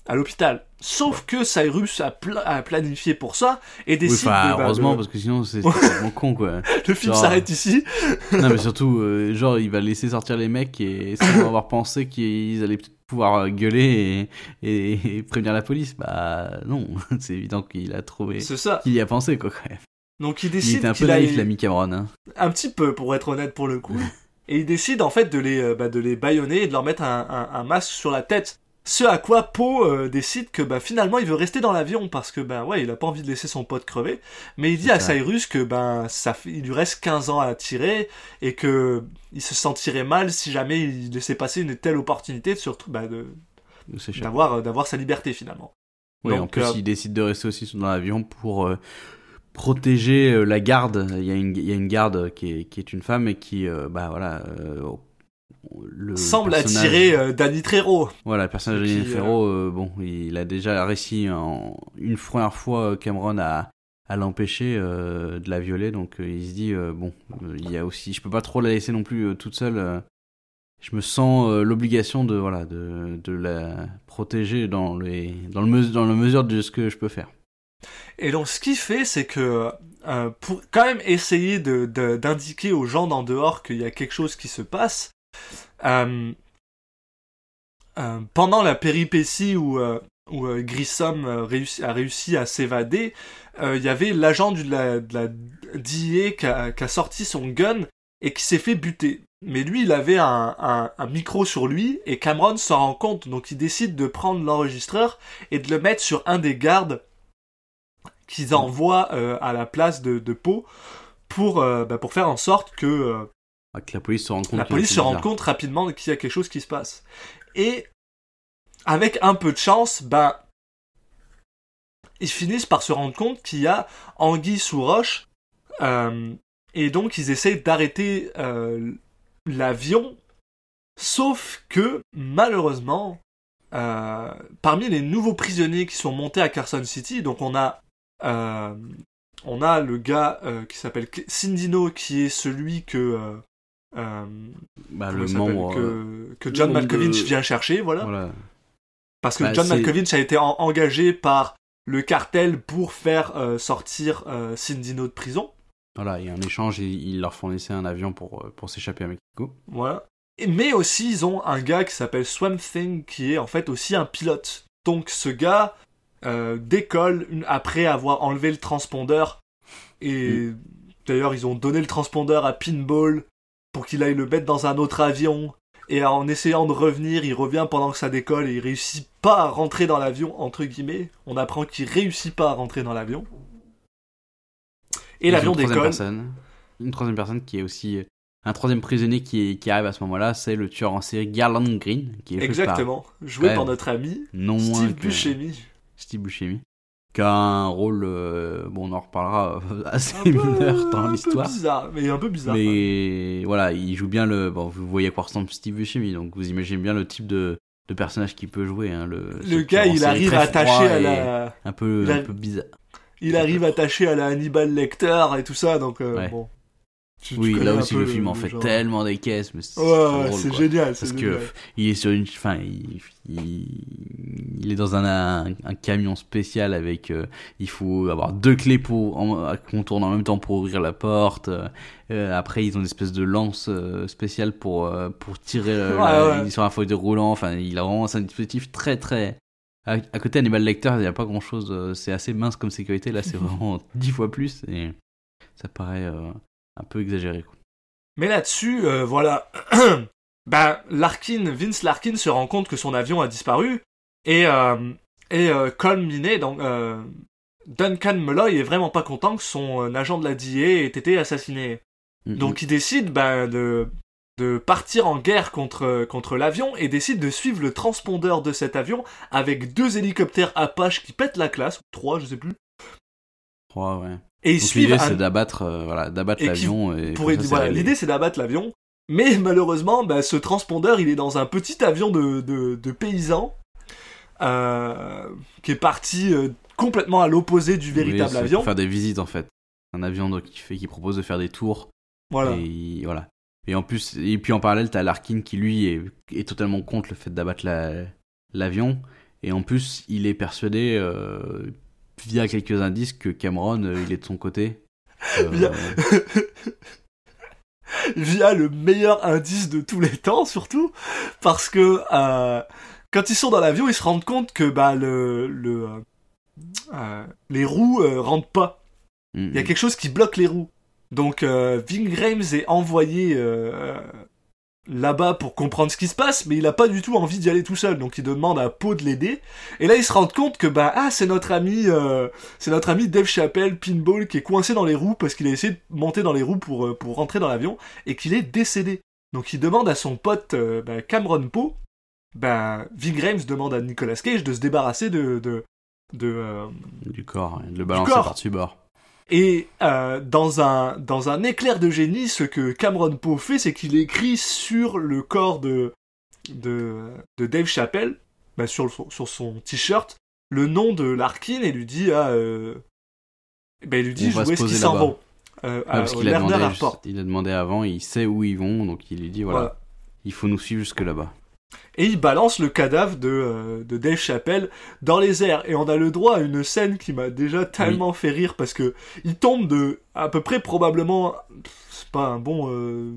à l'hôpital. Sauf que Cyrus a, pla- a planifié pour ça et Oui, décide enfin, de, bah, heureusement parce que sinon c'est vraiment con quoi. le film s'arrête ici. non mais surtout, euh, genre il va laisser sortir les mecs et sans avoir pensé qu'ils allaient pouvoir euh, gueuler et, et, et prévenir la police. Bah non, c'est évident qu'il a trouvé, C'est ça. qu'il y a pensé quoi quand même. Donc il Il décide était un peu naïf l'ami Cameron. Hein. un petit peu pour être honnête pour le coup. et il décide en fait de les euh, bah, de les bâillonner et de leur mettre un, un, un masque sur la tête. Ce à quoi Poe euh, décide que bah, finalement il veut rester dans l'avion parce que ben ouais il a pas envie de laisser son pote crever. Mais il dit à ça. Cyrus que ben ça il lui reste 15 ans à tirer et que il se sentirait mal si jamais il laissait passer une telle opportunité de surtout bah, de C'est cher. d'avoir d'avoir sa liberté finalement. Oui, en Donc, plus, euh, il décide de rester aussi dans l'avion pour euh, protéger euh, la garde. Il y, a une, il y a une garde qui est, qui est une femme et qui, euh, bah voilà, euh, le semble personnage- attirer euh, Danny Trejo. Voilà, le personnage de Danny euh, Ferro, euh, bon, il a déjà réussi en, une première fois euh, Cameron à, à l'empêcher euh, de la violer, donc euh, il se dit euh, bon, euh, il y a aussi, je peux pas trop la laisser non plus euh, toute seule. euh, je me sens euh, l'obligation de voilà de, de la protéger dans les dans le mes- dans la mesure de ce que je peux faire. Et donc ce qu'il fait, c'est que euh, pour quand même essayer de- de- d'indiquer aux gens d'en dehors qu'il y a quelque chose qui se passe, euh, euh, pendant la péripétie où, euh, euh, Grissom euh, a réussi à s'évader, euh, il y avait l'agent de la, de DIA qui a, sorti son gun et qui s'est fait buter. Mais lui, il avait un, micro sur lui et Cameron s'en rend compte, donc il décide de prendre l'enregistreur et de le mettre sur un des gardes qu'ils envoient euh, à la place de, de Poe pour, euh, bah, pour faire en sorte que, euh, Ah, que la police se rende compte. la police se rend compte rapidement qu'il y a quelque chose qui se passe. Et avec un peu de chance, ben ils finissent par se rendre compte qu'il y a anguille sous roche, euh, et donc ils essayent d'arrêter euh, l'avion, sauf que malheureusement, euh, parmi les nouveaux prisonniers qui sont montés à Carson City, donc on a on a le gars qui s'appelle Cindino, qui est celui que Bah, le s'appelle, membre. euh, que, que John Malkovich de- vient chercher, voilà. Voilà. Parce que Bah, John Malkovich a été en- engagé par le cartel pour faire euh, sortir euh, Cindino de prison. Voilà, il y a un échange, et ils leur fournissaient un avion pour, euh, pour s'échapper à Mexico. Voilà. Et- mais aussi, ils ont un gars qui s'appelle Swamp Thing, qui est en fait aussi un pilote. Donc ce gars euh, décolle une- après avoir enlevé le transpondeur. Et d'ailleurs, ils ont donné le transpondeur à Pinball pour qu'il aille le mettre dans un autre avion. Et en essayant de revenir, il revient pendant que ça décolle et il réussit pas à rentrer dans l'avion, entre guillemets. On apprend qu'il réussit pas à rentrer dans l'avion. Et l'avion décolle. personne. Une troisième personne qui est aussi. euh, Un troisième prisonnier qui, est- qui arrive à ce moment-là, c'est le tueur en série Garland Green, qui est joué par Exactement. Joué par notre ami non Steve Buscemi. Steve Buscemi, qui a un rôle, euh, bon, on en reparlera, euh, assez Un peu- mineur dans un peu l'histoire. bizarre, mais un peu bizarre. Mais voilà, il joue bien le. Bon, vous voyez à quoi ressemble Steve Buscemi, donc vous imaginez bien le type de, de personnage qu'il peut jouer. Hein, le Le gars, il arrive attaché à la, Un peu, un peu bizarre. il arrive attaché à la Hannibal Lecter et tout ça, donc euh, Ouais. bon. Tu- Oui, là aussi le film en fait genre. tellement des caisses, mais c'est Ouais, ouais, génial. Parce que génial. il est sur une, enfin, il, il, il est dans un, un, un camion spécial avec, euh, il faut avoir deux clés pour qu'on tourne en même temps pour ouvrir la porte. Euh, après, ils ont une espèce de lance euh, spéciale pour euh, pour tirer euh, Ouais, la- sur un fauteuil roulant. Enfin, il a vraiment c'est un dispositif très très. À, à côté Hannibal Lecter, il n'y a pas grand chose. C'est assez mince comme sécurité. Là, c'est vraiment dix fois plus et ça paraît euh, un peu exagéré. Quoi. Mais là-dessus, euh, voilà. ben, Larkin, Vince Larkin se rend compte que son avion a disparu. Et, euh, et euh, Colm Minet, donc, euh, Duncan Malloy est vraiment pas content que son euh, agent de la DIA ait été assassiné. Mm, Donc il décide ben, de, de partir en guerre contre, contre l'avion et décide de suivre le transpondeur de cet avion avec deux hélicoptères Apache qui pètent la classe, ou trois, je sais plus. Trois, ouais. Et ils Donc suivent l'idée un- c'est d'abattre euh, voilà, d'abattre l'avion et pour voilà, l'idée c'est d'abattre l'avion. Mais malheureusement, bah, ce transpondeur, il est dans un petit avion de, de, de paysans euh, qui est parti euh, complètement à l'opposé du véritable avion. Pour faire des visites en fait. Un avion donc, qui fait qui propose de faire des tours Voilà. et il- voilà. Et en plus et puis en parallèle t'as Larkin qui lui est, est totalement contre le fait d'abattre la- l'avion et en plus il est persuadé euh, via quelques indices que Cameron euh, il est de son côté. Euh, Via- Via le meilleur indice de tous les temps, surtout, parce que euh, quand ils sont dans l'avion, ils se rendent compte que bah, le, le, les roues rentrent pas. mm, Il y a mm. quelque chose qui bloque les roues. Donc Ving est envoyé là-bas pour comprendre ce qui se passe, mais il a pas du tout envie d'y aller tout seul. Donc il demande à Poe de l'aider. Et là il se rend compte que bah ah c'est notre ami euh, c'est notre ami Dave Chappelle Pinball qui est coincé dans les roues parce qu'il a essayé de monter dans les roues pour euh, pour rentrer dans l'avion et qu'il est décédé. Donc il demande à son pote euh, bah, Cameron Poe. Ving Rhames demande à Nicolas Cage de se débarrasser de de de, du corps, hein, de le balancer par-dessus bord. Et euh, dans, un, dans un éclair de génie, ce que Cameron Poe fait, c'est qu'il écrit sur le corps de, de, de Dave Chappelle, bah, sur, sur son t-shirt, le nom de Larkin et lui dit, ah, euh, bah, il lui dit où est-ce qu'ils s'en vont? Euh, Ouais, parce qu'il a demandé, il a demandé avant, il sait où ils vont, donc il lui dit voilà, Voilà. il faut nous suivre jusque là-bas. Et il balance le cadavre de, euh, de Dave Chappelle dans les airs. Et on a le droit à une scène qui m'a déjà tellement fait rire parce que il tombe de à peu près probablement, c'est pas un bon euh,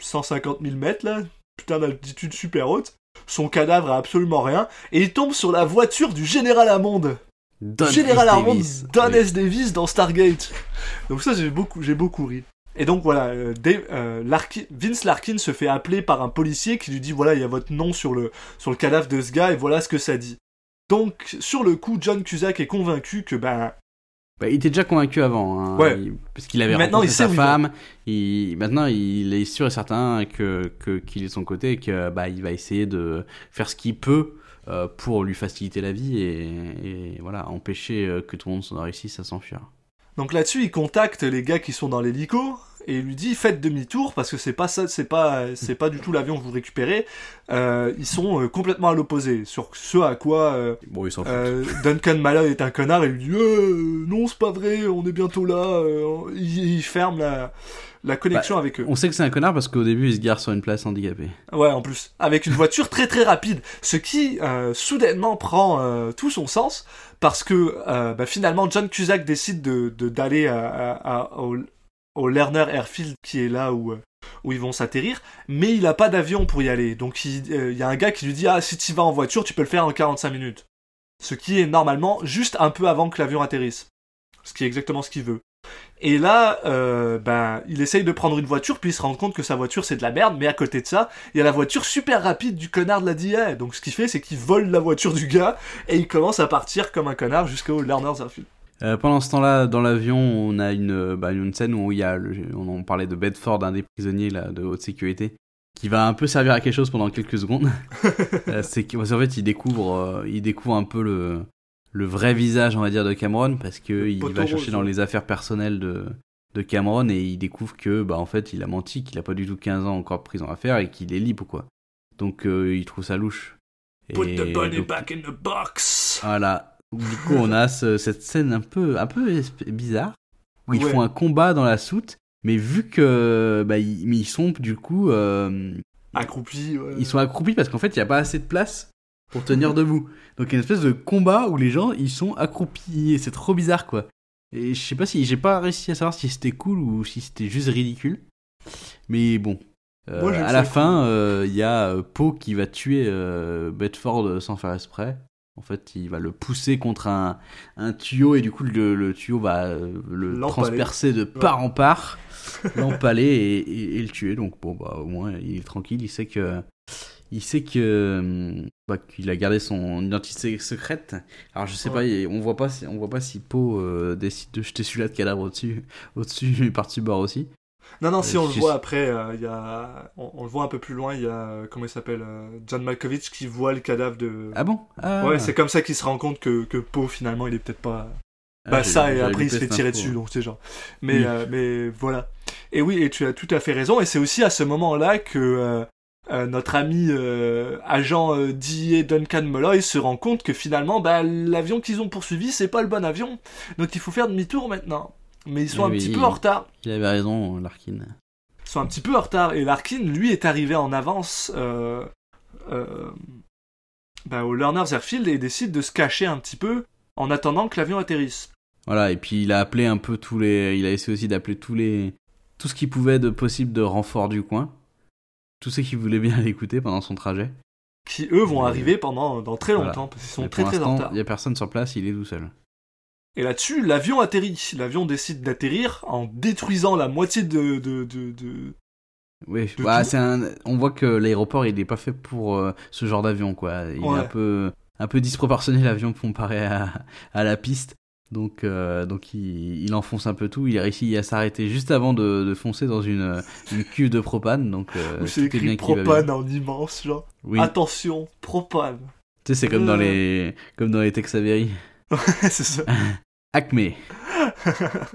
150 000 mètres là, putain d'altitude super haute. Son cadavre a absolument rien. Et il tombe sur la voiture du Général Hammond. Don Général Davis. Don Oui. S. Davis dans Stargate. Donc ça, j'ai beaucoup, j'ai beaucoup ri. Et donc voilà, euh, Dave- euh, Larkin- Vince Larkin se fait appeler par un policier qui lui dit voilà, il y a votre nom sur le, sur le cadavre de ce gars et voilà ce que ça dit. Donc sur le coup, John Cusack est convaincu que ben Bah, il était déjà convaincu avant, hein. Ouais. Il- parce qu'il avait Maintenant, rencontré il sa femme. Il, maintenant, il est sûr et certain que qu'il est de son côté et que bah il va essayer de faire ce qu'il peut euh, pour lui faciliter la vie et, et voilà empêcher que tout le monde réussisse à s'enfuir. Donc là-dessus, il contacte les gars qui sont dans l'hélico et il lui dit faites demi-tour parce que c'est pas ça, c'est pas, c'est pas du tout l'avion que vous récupérez. Euh, ils sont euh, complètement à l'opposé sur ce à quoi euh, Bon, Duncan Malloy est un connard et lui dit Euh, non c'est pas vrai, on est bientôt là. euh, il, il ferme la, la connexion Bah, avec eux. On sait que c'est un connard parce qu'au début il se gare sur une place handicapée. Ouais, en plus, avec une voiture très très rapide, ce qui euh, soudainement prend euh, tout son sens parce que euh, bah, finalement John Cusack décide de de- d'aller à, à- à- au, au Lerner Airfield qui est là où où ils vont s'atterrir, mais il a pas d'avion pour y aller. Donc il il y a un gars qui lui dit ah si tu vas en voiture, tu peux le faire en 45 minutes. Ce qui est normalement juste un peu avant que l'avion atterrisse. Ce qui est exactement ce qu'il veut. Et là, euh, ben, il essaye de prendre une voiture, puis il se rend compte que sa voiture c'est de la merde, mais à côté de ça, il y a la voiture super rapide du connard de la DIA. Donc ce qu'il fait, c'est qu'il vole la voiture du gars, et il commence à partir comme un connard jusqu'au Lerner's Airfield. Euh, pendant ce temps-là, dans l'avion, on a une, bah, une scène où il y a, le- on en parlait de Bedford, un des prisonniers là, de haute sécurité, qui va un peu servir à quelque chose pendant quelques secondes. Euh, c'est qu'en fait, il découvre, euh, il découvre un peu le, le vrai visage, on va dire, de Cameron, parce que il poteau va chercher dans les affaires personnelles de, de Cameron et il découvre que, bah, en fait, il a menti, qu'il a pas du tout 15 ans encore de prison à faire et qu'il est libre, quoi. Donc, euh, il trouve ça louche. Put Et the bunny donc- back in the box. voilà. Du coup, on a ce- cette scène un peu, un peu bizarre où ils Ouais. font un combat dans la soute, mais vu que bah, ils, sont du coup, euh, Accroupi. ouais. ils sont accroupis parce qu'en fait, il n'y a pas assez de place pour tenir debout. Donc, il y a une espèce de combat où les gens ils sont accroupis. Et C'est trop bizarre, quoi. Et je sais pas si j'ai pas réussi à savoir si c'était cool ou si c'était juste ridicule. Mais bon. Euh, Moi, à la fin, euh, il y a euh, Poe qui va tuer euh, Bedford sans faire exprès. En fait, il va le pousser contre un, un tuyau et du coup, le, le tuyau va le transpercer de part en part, l'empaler et, et- et le tuer. Donc, bon, bah, au moins, il est tranquille. Il sait que. Il sait que hum, bah, qu'il a gardé son identité secrète. Alors je sais pas, on voit pas si on voit pas si Poe euh, décide de jeter celui-là de cadavre au-dessus, au-dessus par-dessus bord aussi. Non, non, si Euh, on le si- voit après, euh, y a... on, on le voit un peu plus loin, il y a, comment il s'appelle, euh, John Malkovich qui voit le cadavre de... Ah bon? Ah. Ouais, c'est comme ça qu'il se rend compte que, que Poe, finalement, il est peut-être pas... Ah, bah ça, et après il se fait tirer dessus, donc c'est genre... Mais, Oui. euh, mais voilà. Et oui, et tu as tout à fait raison, et c'est aussi à ce moment-là que euh, notre ami euh, agent euh, Duncan Molloy se rend compte que finalement, bah, l'avion qu'ils ont poursuivi, c'est pas le bon avion, donc il faut faire demi-tour maintenant. Mais ils sont un petit peu en retard. Il avait raison, Larkin. Ils sont un petit peu en retard et Larkin lui est arrivé en avance euh, bah, au Lerner's Airfield et décide de se cacher un petit peu en attendant que l'avion atterrisse. Voilà, et puis il a appelé un peu tous les. Il a essayé aussi d'appeler tous les. Tout ce qu'il pouvait de possible de renfort du coin. Tous ceux qui voulaient bien l'écouter pendant son trajet. Qui eux vont arriver pendant dans très Voilà. longtemps parce qu'ils sont Mais très pour très en retard. il n'y a personne sur place, il est tout seul. Et là-dessus, l'avion atterrit. L'avion décide d'atterrir en détruisant la moitié de, de, de, de- Oui, bah, c'est un... on voit que l'aéroport il est pas fait pour euh, ce genre d'avion quoi. Il Ouais. est un peu un peu disproportionné l'avion comparé à, à la piste. Donc euh, donc il, il enfonce un peu tout. Il a réussi à s'arrêter juste avant de, de foncer dans une une cuve de propane. Donc euh, c'est écrit bien propane en immense, genre. Oui. Attention, propane. Tu sais c'est comme dans Euh. les comme dans les Tex Avery. c'est ça. Acme.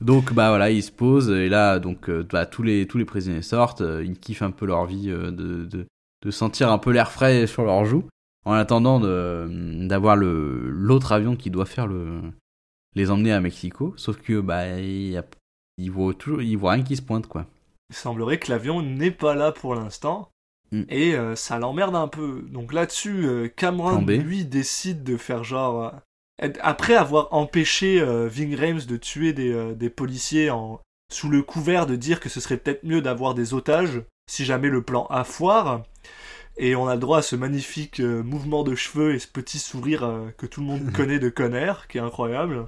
Donc bah voilà, ils se posent et là donc bah, tous les tous les prisonniers sortent, ils kiffent un peu leur vie de, de de sentir un peu l'air frais sur leurs joues en attendant d'avoir le l'autre avion qui doit faire le les emmener à Mexico, sauf que bah il ils voient toujours ils voient rien qui se pointe quoi. Il semblerait que l'avion n'est pas là pour l'instant. Mm. Et euh, ça l'emmerde un peu. Donc là-dessus, euh, Cameron, lui, décide de faire genre... euh, après avoir empêché Ving de tuer des, des policiers en, sous le couvert de dire que ce serait peut-être mieux d'avoir des otages si jamais le plan A foire. Et on a le droit à ce magnifique euh, mouvement de cheveux et ce petit sourire euh, que tout le monde connaît de Conner, qui est incroyable.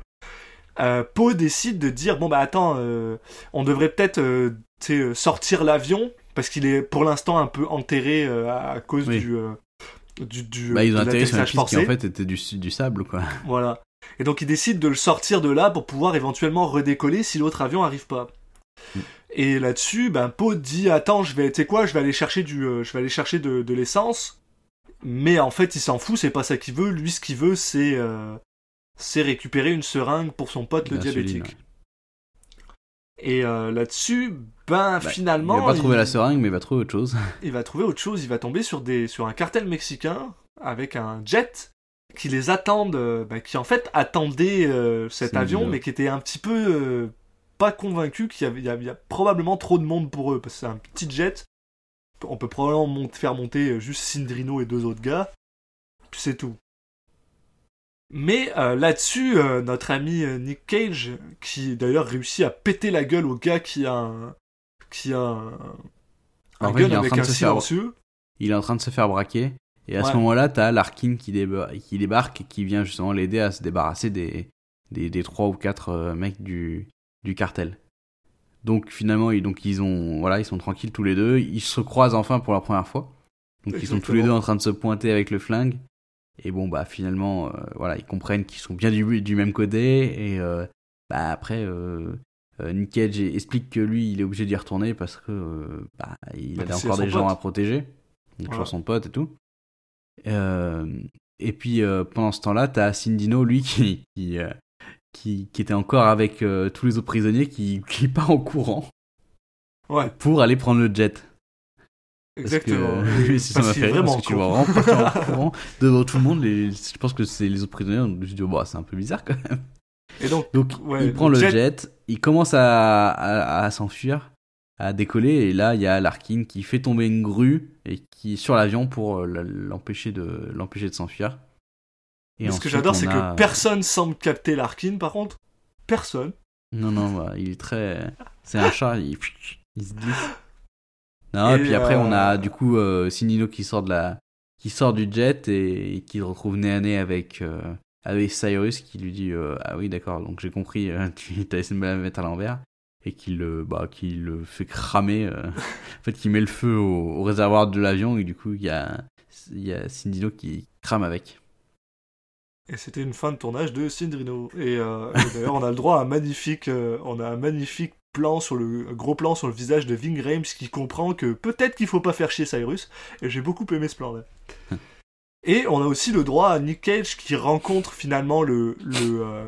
Euh, Poe décide de dire bon bah attends, euh, on devrait peut-être sortir l'avion parce qu'il est pour l'instant un peu enterré à cause Oui. du, du, du Bah ils ont atterri sur l'atterrissage piste qui en fait était du du sable quoi. Voilà. Et donc il décide de le sortir de là pour pouvoir éventuellement redécoller si l'autre avion arrive pas. Mm. Et là-dessus, ben Poe dit attends, je vais, tu sais quoi, je vais aller chercher du, euh, je vais aller chercher de, de l'essence. Mais en fait, il s'en fout, c'est pas ça qu'il veut. Lui, ce qu'il veut, c'est, euh, c'est récupérer une seringue pour son pote le diabétique. Et euh, là-dessus, ben Bah, finalement, il va pas trouver il- la seringue, mais il va trouver autre chose. il va trouver autre chose. Il va tomber sur, des, sur un cartel mexicain avec un jet qui les attendent, bah, qui en fait attendait euh, cet avion, mais qui était un petit peu pas convaincu qu'il y, y a, il y a probablement trop de monde pour eux, parce que c'est un petit jet. On peut probablement mont- faire monter euh, juste Cindrino et deux autres gars, puis c'est tout. Mais euh, là-dessus, euh, notre ami Nick Cage, qui d'ailleurs réussit à péter la gueule au gars qui a un, qui a un, un gun en avec train de un se faire- silencieux. Il est en train de se faire braquer. Et à Ouais. ce moment-là, t'as Larkin qui, déba- qui débarque et qui vient justement l'aider à se débarrasser des, des, des trois ou quatre euh, mecs du, du cartel. Donc finalement, ils, donc, ils, ont, voilà, ils sont tranquilles tous les deux. Ils se croisent enfin pour la première fois. Donc ils sont tous les deux en train de se pointer avec le flingue. Et bon, bah finalement, euh, voilà, ils comprennent qu'ils sont bien du, du même côté. Et euh, bah après, euh, Nick Cage explique que lui, il est obligé d'y retourner parce que bah, il Bah, avait encore des gens à protéger. Donc Voilà. sur son pote et tout. Et puis pendant ce temps-là, t'as Cindino, lui, qui, qui, qui, qui était encore avec euh, tous les autres prisonniers, qui, qui part en courant Ouais, pour aller prendre le jet. Parce exactement. Que, lui, ça m'a fait rire, parce que tu vois vraiment partir en courant devant tout le monde. Les, je pense que c'est les autres prisonniers. dû se dire, bah, c'est un peu bizarre quand même. Et donc, Donc Ouais, il prend le jet- jet, il commence à, à, à s'enfuir, à décoller, et là il y a Larkin qui fait tomber une grue et qui sur l'avion pour euh, l'empêcher de l'empêcher de s'enfuir. Et mais ce que j'adore, c'est a- que personne semble capter Larkin, par contre. Personne. Non non, bah, il est très, c'est un chat, il, il se glisse. Non, et, Et, puis après on a euh, du coup euh, Sinino qui sort de la, qui sort du jet et, qui se retrouve nez à nez avec euh, avec Cyrus qui lui dit euh, ah oui d'accord donc j'ai compris tu as essayé de me la mettre à l'envers et qui le bah qui le fait cramer en fait qui met le feu au, au réservoir de l'avion et du coup il y a il y a Cindino qui crame avec Et c'était une fin de tournage de Cindrino. Et, euh, et d'ailleurs, on a le droit à un magnifique, euh, on a un magnifique plan sur le un gros plan sur le visage de Ving Rhames qui comprend que peut-être qu'il faut pas faire chier Cyrus. Et j'ai beaucoup aimé ce plan-là. Et on a aussi le droit à Nick Cage qui rencontre finalement le le euh,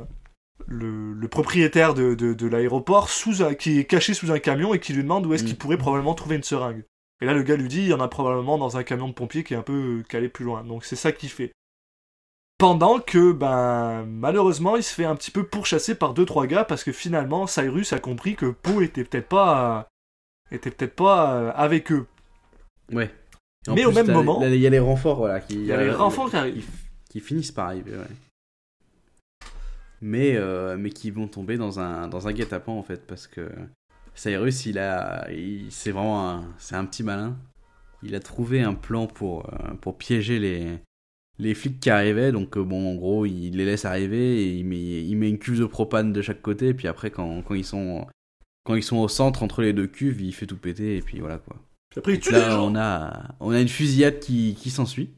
le, le propriétaire de, de, de l'aéroport sous un- qui est caché sous un camion et qui lui demande où est-ce qu'il Mm. pourrait probablement trouver une seringue. Et là, le gars lui dit, il y en a probablement dans un camion de pompiers qui est un peu calé plus loin. Donc c'est ça qu'il fait. Pendant que, ben, malheureusement, il se fait un petit peu pourchasser par deux trois gars parce que finalement, Cyrus a compris que Poe était peut-être pas, euh, était peut-être pas euh, avec eux. ouais en Mais au même moment- il y a les renforts voilà qui Il y a les renforts qui arrivent. qui, qui finissent par arriver ouais. mais euh, mais qui vont tomber dans un dans un guet-apens en fait parce que Cyrus il a il- c'est vraiment un, c'est un petit malin il a trouvé un plan pour euh, pour piéger les les flics qui arrivaient donc euh, bon en gros il les laisse arriver et il met il met une cuve de propane de chaque côté et puis après quand quand ils sont quand ils sont au centre entre les deux cuves il fait tout péter et puis voilà quoi Puis après, il tue Là, gens. on a, on a une fusillade qui, qui s'ensuit.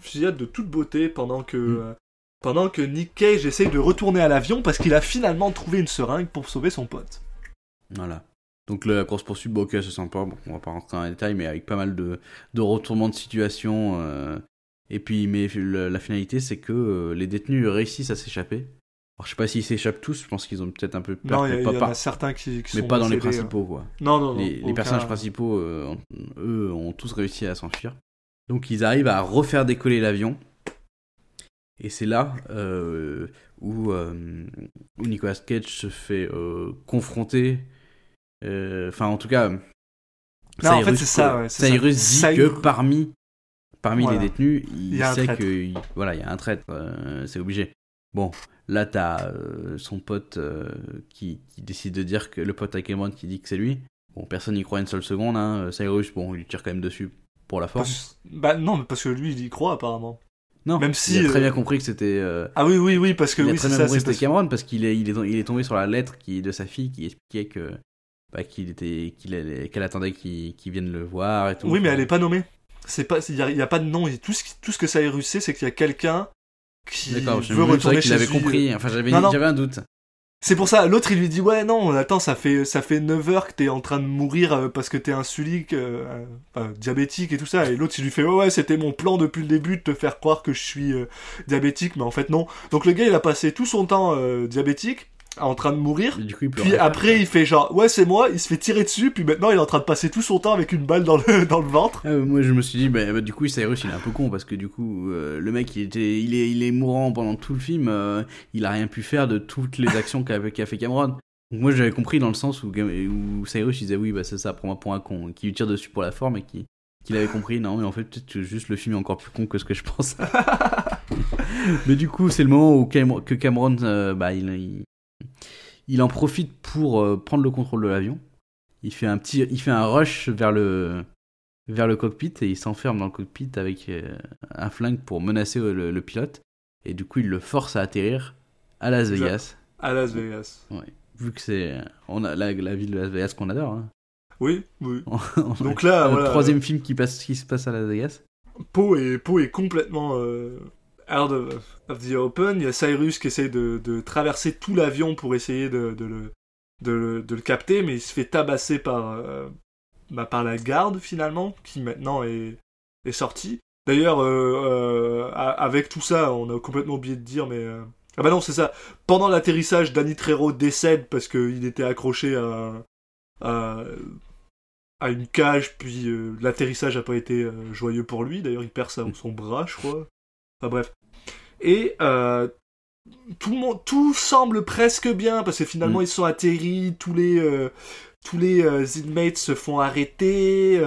Fusillade de toute beauté pendant que, Mm. euh, pendant que Nick Cage essaye de retourner à l'avion parce qu'il a finalement trouvé une seringue pour sauver son pote. Voilà. Donc la course poursuite, bon, ok, c'est sympa. Bon, on va pas rentrer dans les détails, mais avec pas mal de, de retournements de situation. euh, Et puis, mais le- la finalité, c'est que euh, les détenus réussissent à s'échapper. Alors, je sais pas s'ils s'échappent tous. Je pense qu'ils ont peut-être un peu peur, non, il y, pas, en a certains qui, qui mais sont pas dans les principaux, quoi. euh. Non, non, non. les, personnages principaux, euh, eux, ont tous réussi à s'enfuir. Donc ils arrivent à refaire décoller l'avion. Et c'est là euh, où, euh, où Nicolas Cage se fait confronter. Enfin, en tout cas, Non, en fait, c'est ça, ouais, ça. Cyrus dit Cyrus- que parmi, parmi Voilà. les détenus, il, sait traître. que il- voilà, il y a un traître. euh, c'est obligé. Bon, là, t'as euh, son pote euh, qui, qui décide de dire que le pote à Cameron qui dit que c'est lui. Bon, personne n'y croit une seule seconde. Hein. Cyrus, bon, il tire quand même dessus pour la force. Parce- Bah non, mais parce que lui, il y croit apparemment. Non, même si, il a très bien compris que c'était. euh, Ah oui, oui, oui, parce que il a oui, très c'est bien ça. compris c'est que parce- c'était Cameron parce qu'il est, il est, il est tombé sur la lettre qui, de sa fille qui expliquait que bah, qu'il était, qu'il qu'elle attendait qu'il qu'il vienne le voir et tout. Oui, mais elle est pas nommée. C'est pas, il y, a- a pas de nom. Et tout ce, tout ce que Cyrus sait, c'est qu'il y a quelqu'un qui veut retourner chez avait lui. compris. Enfin, j'avais un doute. C'est pour ça, l'autre il lui dit ouais non, attends, ça fait ça fait 9 heures que t'es en train de mourir euh, parce que t'es insulique, euh, euh, diabétique et tout ça. Et l'autre il lui fait ouais ouais c'était mon plan depuis le début de te faire croire que je suis euh, diabétique, mais en fait non. Donc le gars il a passé tout son temps diabétique, en train de mourir. Et du coup, il Puis après il fait genre ouais c'est moi, il se fait tirer dessus, puis maintenant il est en train de passer tout son temps avec une balle dans le dans le ventre. Ah, euh, moi je me suis dit bah, bah, du coup Cyrus il est un peu con parce que du coup euh, le mec il était il est il est mourant pendant tout le film euh, il a rien pu faire de toutes les actions qu'a fait Cameron. Donc moi j'avais compris dans le sens où, où Cyrus il disait oui bah c'est ça prends-moi pour un con qui lui tire dessus pour la forme et qui qu'il avait compris. Non mais en fait peut-être juste le film est encore plus con que ce que je pense. Mais du coup c'est le moment où Cam- que Cameron euh, bah il, il il en profite pour euh, prendre le contrôle de l'avion il fait un petit il fait un rush vers le vers le cockpit et il s'enferme dans le cockpit avec euh, un flingue pour menacer le, le pilote. Et du coup, il le force à atterrir à Las Exact. Vegas. À Las Vegas. Vu que c'est on a la, la ville de Las Vegas qu'on adore. Hein. Oui, oui. On- Donc là, le voilà. troisième film qui, passe, qui se passe à Las Vegas. Poe est, Poe est complètement euh, out of, of the open. Il y a Cyrus qui essaye de, de traverser tout l'avion pour essayer de, de le, de, le- capter, mais il se fait tabasser par, euh, bah, par la garde finalement, qui maintenant est, est sortie. D'ailleurs, euh, euh, avec tout ça, on a complètement oublié de dire, mais... Ah bah non, c'est ça. Pendant l'atterrissage, Danny Trejo décède parce qu'il était accroché à, à, à une cage, puis l'atterrissage n'a pas été joyeux pour lui. D'ailleurs, il perd son bras, je crois. Enfin bref. Et euh, tout, le monde, tout semble presque bien, parce que finalement, Mm. ils sont atterris, tous les, euh, tous les euh, inmates se font arrêter.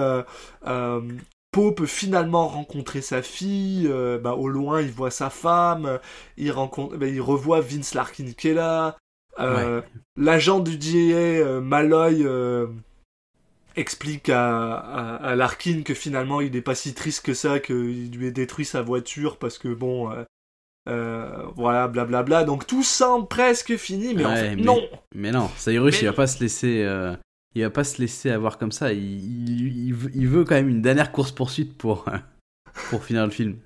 Poe peut finalement rencontrer sa fille. bah, au loin, il voit sa femme. Il, rencontre, bah, il revoit Vince Larkin qui est là. L'agent du DIA, euh, Malloy, explique à, à, à Larkin que finalement il n'est pas si triste que ça, qu'il lui ait détruit sa voiture parce que bon, euh, euh, voilà, blablabla. Donc tout semble presque fini, mais en fait, mais- non. Mais non, Cyrus Mais il va pas se laisser. euh, il va pas se laisser avoir comme ça. Il, il, il veut- il veut quand même une dernière course poursuite pour pour finir le film.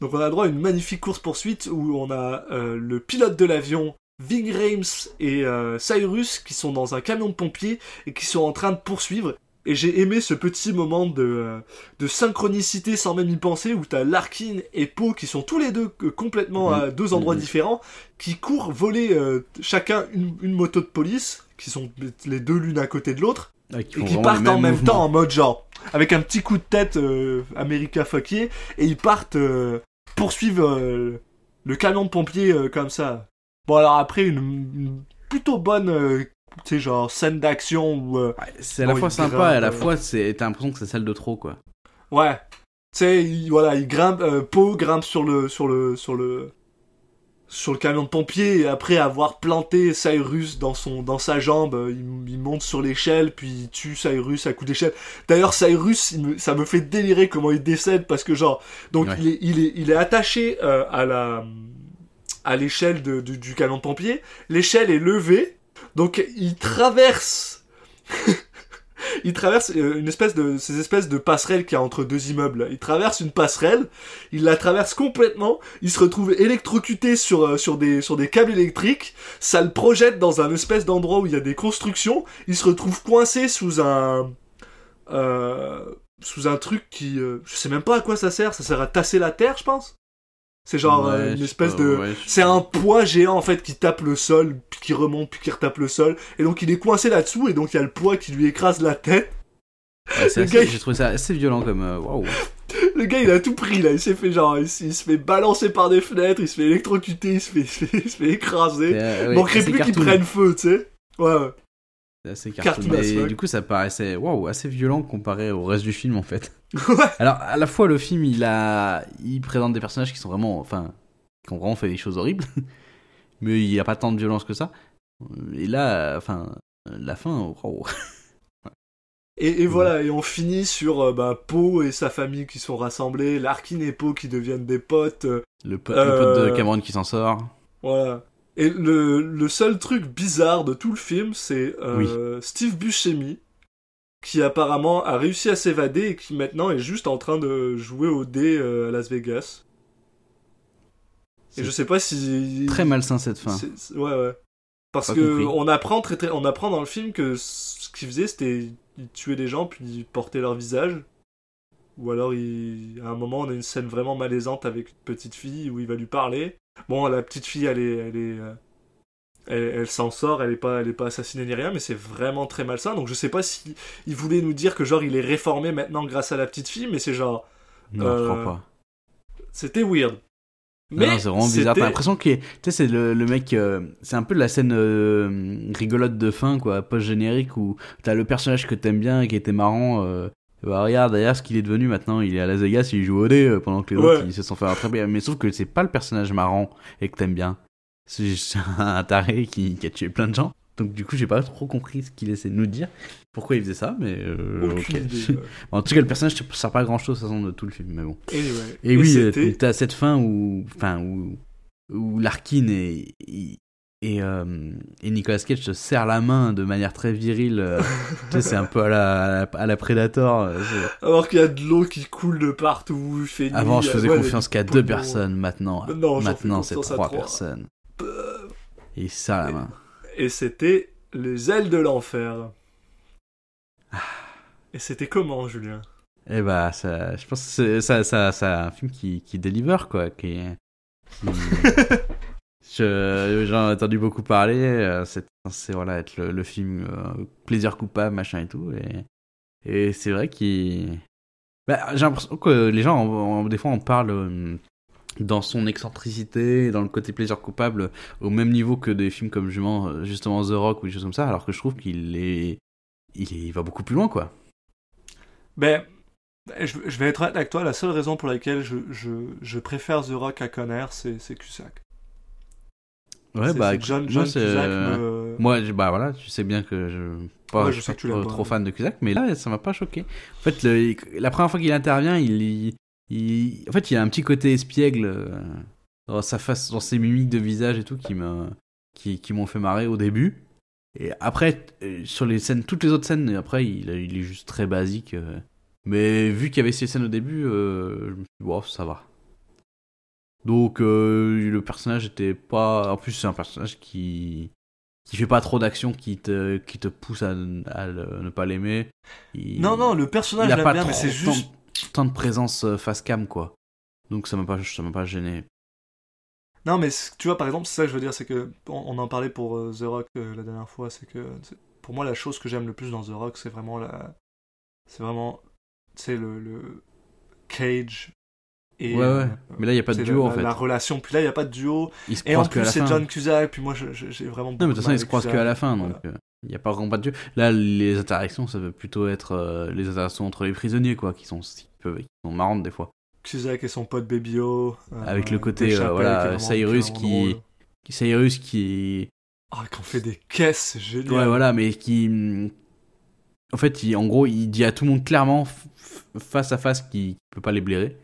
Donc on a droit à une magnifique course-poursuite où on a le pilote de l'avion, Ving Rhames et euh, Cyrus qui sont dans un camion de pompiers et qui sont en train de poursuivre. Et j'ai aimé ce petit moment de, euh, de synchronicité sans même y penser où t'as Larkin et Poe qui sont tous les deux euh, complètement à deux endroits Mhm. différents qui courent voler euh, chacun une, une moto de police qui sont les deux l'une à côté de l'autre qui et qui partent en même mouvements. temps en mode genre avec un petit coup de tête euh, America fucké et ils partent euh, poursuivre euh, le camion de pompiers euh, comme ça. Bon alors après une, une plutôt bonne euh, tu sais genre scène d'action où euh, Ouais, c'est à la fois sympa grimpe, et à la euh. fois c'est t'as l'impression que c'est celle de trop quoi. ouais tu sais il- voilà il grimpe euh, Poe grimpe sur le sur le sur le sur le camion de pompiers et après avoir planté Cyrus dans son dans sa jambe, il, il monte sur l'échelle puis il tue Cyrus à coup d'échelle. D'ailleurs Cyrus, il me- ça me fait délirer comment il décède parce que genre donc Ouais. il est il est il est attaché euh, à la à l'échelle du, camion de pompiers. L'échelle est levée donc il traverse il traverse euh, une espèce de ces espèces de passerelles qu'il y a entre deux immeubles. Il traverse une passerelle, il la traverse complètement, il se retrouve électrocuté sur euh, sur des sur des câbles électriques, ça le projette dans un espèce d'endroit où il y a des constructions, il se retrouve coincé sous un euh, sous un truc qui euh, je sais même pas à quoi ça sert, ça sert à tasser la terre, je pense. C'est genre Ouais, euh, une espèce pas, de ouais, c'est un poids géant en fait qui tape le sol, puis qui remonte, puis qui retape le sol. Et donc il est coincé là-dessous, et donc il y a le poids qui lui écrase la tête. Ouais, assez- gars, J'ai trouvé ça assez violent comme euh, waouh. Le gars il a tout pris là, il s'est fait genre, il, il se fait balancer par des fenêtres, il se fait électrocuter, il se fait, il se fait, il se fait écraser. Euh, ouais, Manquerait plus qu'il prenne feu, tu sais. Ouais, ouais. C'est assez cartoon. Du coup ça paraissait waouh assez violent comparé au reste du film en fait. Alors à la fois le film il a il présente des personnages qui sont vraiment enfin qui ont vraiment fait des choses horribles, mais il n'y a pas tant de violence que ça. Et là euh, enfin la fin waouh. Et, et voilà, et on finit sur euh, bah, Poe et sa famille qui sont rassemblés, Larkin et Poe qui deviennent des potes. euh, Le pote, le pote Euh, de Cameron qui s'en sort. Voilà. Et le, le seul truc bizarre de tout le film, c'est euh, Steve Buscemi, qui apparemment a réussi à s'évader et qui maintenant est juste en train de jouer au dé euh, à Las Vegas. Et je sais pas si. Très malsain cette fin. Ouais, ouais. Parce Pas que compris. on apprend très, très, on apprend dans le film que ce qu'il faisait, c'était il tuait des gens puis il portait leur visage. Ou alors, il... à un moment, on a une scène vraiment malaisante avec une petite fille où il va lui parler. Bon, la petite fille, elle est, elle est, euh, elle, elle s'en sort, elle est pas, elle est pas assassinée ni rien, mais c'est vraiment très malsain. Donc, je sais pas si il voulait nous dire que genre il est réformé maintenant grâce à la petite fille, mais c'est genre, Non, je Euh, crois pas. c'était weird. Non, c'est vraiment bizarre. T'as l'impression que tu sais, c'est le, le mec. euh, c'est un peu la scène euh, rigolote de fin, quoi, post-générique, où t'as le personnage que t'aimes bien et qui était marrant. Bah, regarde d'ailleurs ce qu'il est devenu maintenant. Il est à Las Vegas, il joue au dé euh, pendant que les autres Ouais. ils se sont fait rattraper. Mais sauf que c'est pas le personnage marrant et que t'aimes bien. C'est juste un taré qui, qui a tué plein de gens. Donc du coup, j'ai pas trop compris ce qu'il essaie de nous dire. Pourquoi il faisait ça, mais euh, idée. ouais. en tout cas, le personnage ne sert pas à grand chose de toute façon de tout le film, mais bon. Anyway. Et, oui, euh, t'as cette fin où, enfin, où, où Larkin et, et, et, euh, et Nicolas Cage se serrent la main de manière très virile. euh, tu sais, c'est un peu à la, à la, à la Predator. euh, Alors qu'il y a de l'eau qui coule de partout, il fait nuit, Avant, je faisais ouais, confiance qu'à deux personnes. Maintenant, Non, maintenant c'est trois trois. personnes. Et il se serre la main. Et c'était les ailes de l'enfer. Ah. Et c'était comment, Julien? Et bah, ça, je pense que c'est ça, ça, ça, un film qui, qui deliver, quoi. Qui, qui- Je- J'en ai entendu beaucoup parler. euh, C'est censé voilà, être le, film euh, plaisir coupable, machin et tout. Et, c'est vrai qu'il. Bah, J'ai l'impression que les gens, en- en- des fois, on parle euh, dans son excentricité, dans le côté plaisir coupable, au même niveau que des films comme justement, euh, justement The Rock ou des choses comme ça, alors que je trouve qu'il est. Il, va beaucoup plus loin, quoi. Ben, je, vais être avec toi, la seule raison pour laquelle je, je, préfère The Rock à Conner, c'est Cusack. Ouais, bah, John, moi, John c'est- Cusack me- Moi, je- bah voilà, tu sais bien que je pas, Ouais, je je sais pas que tu trop, trop fan de Cusack, mais là, ça m'a pas choqué. En fait, le- la première fois qu'il intervient, il, il, en fait, il a un petit côté espiègle euh, dans sa face, dans ses mimiques de visage et tout qui me, qui, qui m'ont fait marrer au début. Et après, euh, sur les scènes, toutes les autres scènes, après, il, il est juste très basique. euh. Mais vu qu'il y avait ces scènes au début, euh, je me suis dit, wow, ça va. Donc euh, le personnage était pas. En plus, c'est un personnage qui qui fait pas trop d'actions, qui te qui te pousse à, à le- ne pas l'aimer. Il- Non, non, le personnage, il a j'aime pas bien, mais c'est juste... tant, tant de présence euh, face cam quoi. Donc ça m'a pas ça m'a pas gêné. Non, mais tu vois, par exemple, c'est ça que je veux dire, c'est que on, on en parlait pour euh, The Rock euh, la dernière fois, c'est que pour moi, la chose que j'aime le plus dans The Rock, c'est vraiment la. C'est vraiment. C'est le, le. Cage. Et, Ouais, ouais. euh, Mais là il y a pas de duo la, en fait. La relation, puis là, il n'y a pas de duo. Ils se Et en plus, c'est. John Cusack, puis moi, j'ai vraiment Non mais de toute façon ils se croisent que que à la fin donc euh, il y a pas vraiment pas de duo. Là les interactions ça veut plutôt être euh, les interactions entre les prisonniers quoi qui sont qui peuvent qui sont marrantes des fois. Cusack et son pote Baby O. euh, Avec le côté, voilà, Cyrus qui qui-. Cyrus qui Ah, qu'on fait des caisses, c'est génial. Ouais, voilà, mais qui. En fait, il, en gros, il dit à tout le monde clairement, face à face, qu'il peut pas les blairer.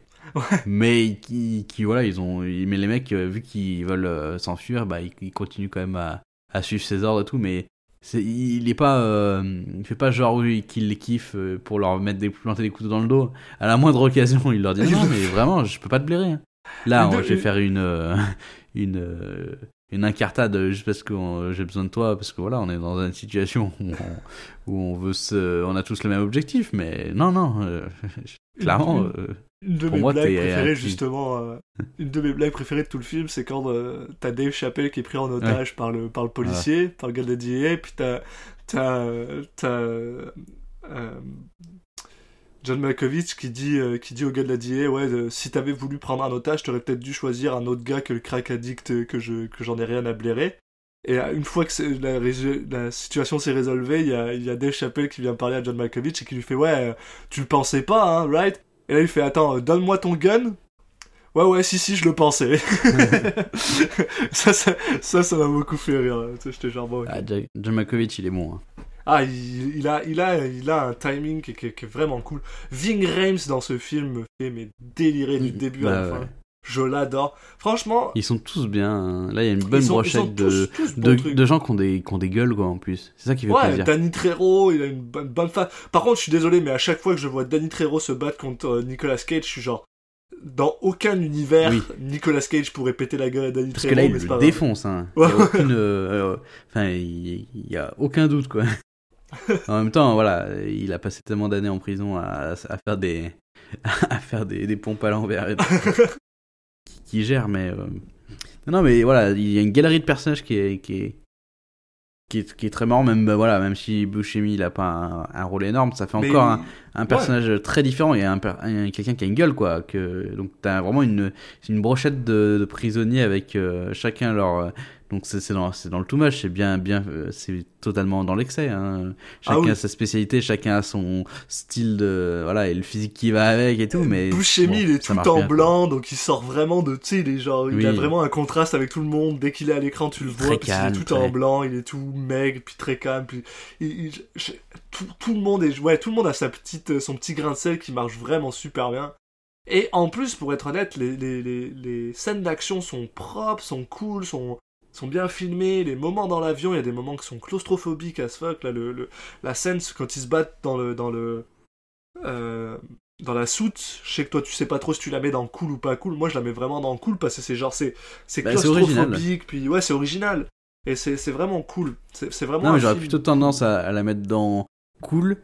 Mais qui, qui, voilà, ils ont. Mais les mecs, euh, vu qu'ils veulent euh, s'enfuir, bah, ils, ils continuent quand même à, à suivre ses ordres et tout. Mais il est pas. euh, il fait pas genre qu'il les kiffe pour leur mettre des, planter des couteaux dans le dos. À la moindre occasion, il leur dit non, mais vraiment, je peux pas te blairer. hein. Là, on- je vais faire une. euh, une euh, une incartade juste parce que j'ai besoin de toi parce que voilà on est dans une situation où on, où on veut se on a tous le même objectif mais non non euh, clairement Une- Une de Pour mes moi, blagues t'es préférées, active. justement, euh, une de mes blagues préférées de tout le film, c'est quand euh, t'as Dave Chappelle qui est pris en otage par, le, par le policier, par le gars de la DEA, puis t'as, t'as, euh, t'as John Malkovich qui dit, qui dit au gars de la DEA, ouais, si t'avais voulu prendre un otage, t'aurais peut-être dû choisir un autre gars que le crack addict que, je, que j'en ai rien à blairer. Et une fois que la, situation s'est résolvée, il y a, y a Dave Chappelle qui vient parler à John Malkovich et qui lui fait, ouais, tu le pensais pas, hein, right? Et là, il fait Attends, euh, donne-moi ton gun. Ouais, ouais, si, si, je le pensais. ça, ça, ça, ça m'a beaucoup fait rire. Sais, J'étais genre, bon, ah, John Malkovich il est bon hein. Ah, il, il a, il, a, il a un timing qui, qui- qui est vraiment cool. Ving Rhames dans ce film me fait mais délirer du Mm, début à la bah fin. Je l'adore. Franchement, ils sont tous bien hein. là il y a une bonne sont, brochette de, tous, tous de, gens qui ont des qui ont des gueules quoi en plus c'est ça qui fait Ouais, plaisir Danny Trejo, il a une bonne, bonne. Par contre, je suis désolé, mais à chaque fois que je vois Danny Trejo se battre contre euh, Nicolas Cage, je suis genre, dans aucun univers, Oui. Nicolas Cage pourrait péter la gueule à Danny Parce Trejo, que là, il le défonce. Hein. Il Ouais. y a aucune, euh, enfin, il, il y a aucun doute quoi. en même temps, voilà, il a passé tellement d'années en prison à, à faire des, à faire des, des pompes à l'envers et tout. qui, gère, mais euh, non, non, mais voilà, il y a une galerie de personnages qui est, qui est, qui est, qui est très marrant. Même, bah, voilà, même si Buscemi il a pas un, un rôle énorme, ça fait Mais encore un, personnage très différent et un, un- quelqu'un qui a une gueule quoi que donc t'as vraiment une une brochette de, de prisonniers avec euh, chacun leur euh, donc c'est dans dans le too much c'est bien bien euh, c'est totalement dans l'excès hein. chacun Ah oui. a sa spécialité chacun a son style de voilà et le physique qui va avec et tout mais Buscemi, bon, il est tout en bien, quoi. blanc, donc il sort vraiment de, tu sais, il est genre, il a vraiment un contraste avec tout le monde. Dès qu'il est à l'écran, tu le vois, calme, est tout très- en blanc, il est tout maigre, puis très calme, puis il- il- je- tout, tout le monde est, ouais, tout le monde a sa petite, son petit grain de sel qui marche vraiment super bien. Et en plus, pour être honnête, les, les, les, les scènes d'action sont propres, sont cool, sont, sont bien filmées. Les moments dans l'avion, il y a des moments qui sont claustrophobiques as fuck. Là, le, le- la scène, quand ils se battent dans le, dans le, euh, dans la soute. Je sais que toi, tu sais pas trop si tu la mets dans cool ou pas cool. Moi, je la mets vraiment dans cool parce que c'est genre, c'est, c'est Bah, claustrophobique. Puis ouais, c'est original. Et c'est, c'est vraiment cool. C'est, vraiment. non mais j'aurais plutôt tendance à, à la mettre dans cool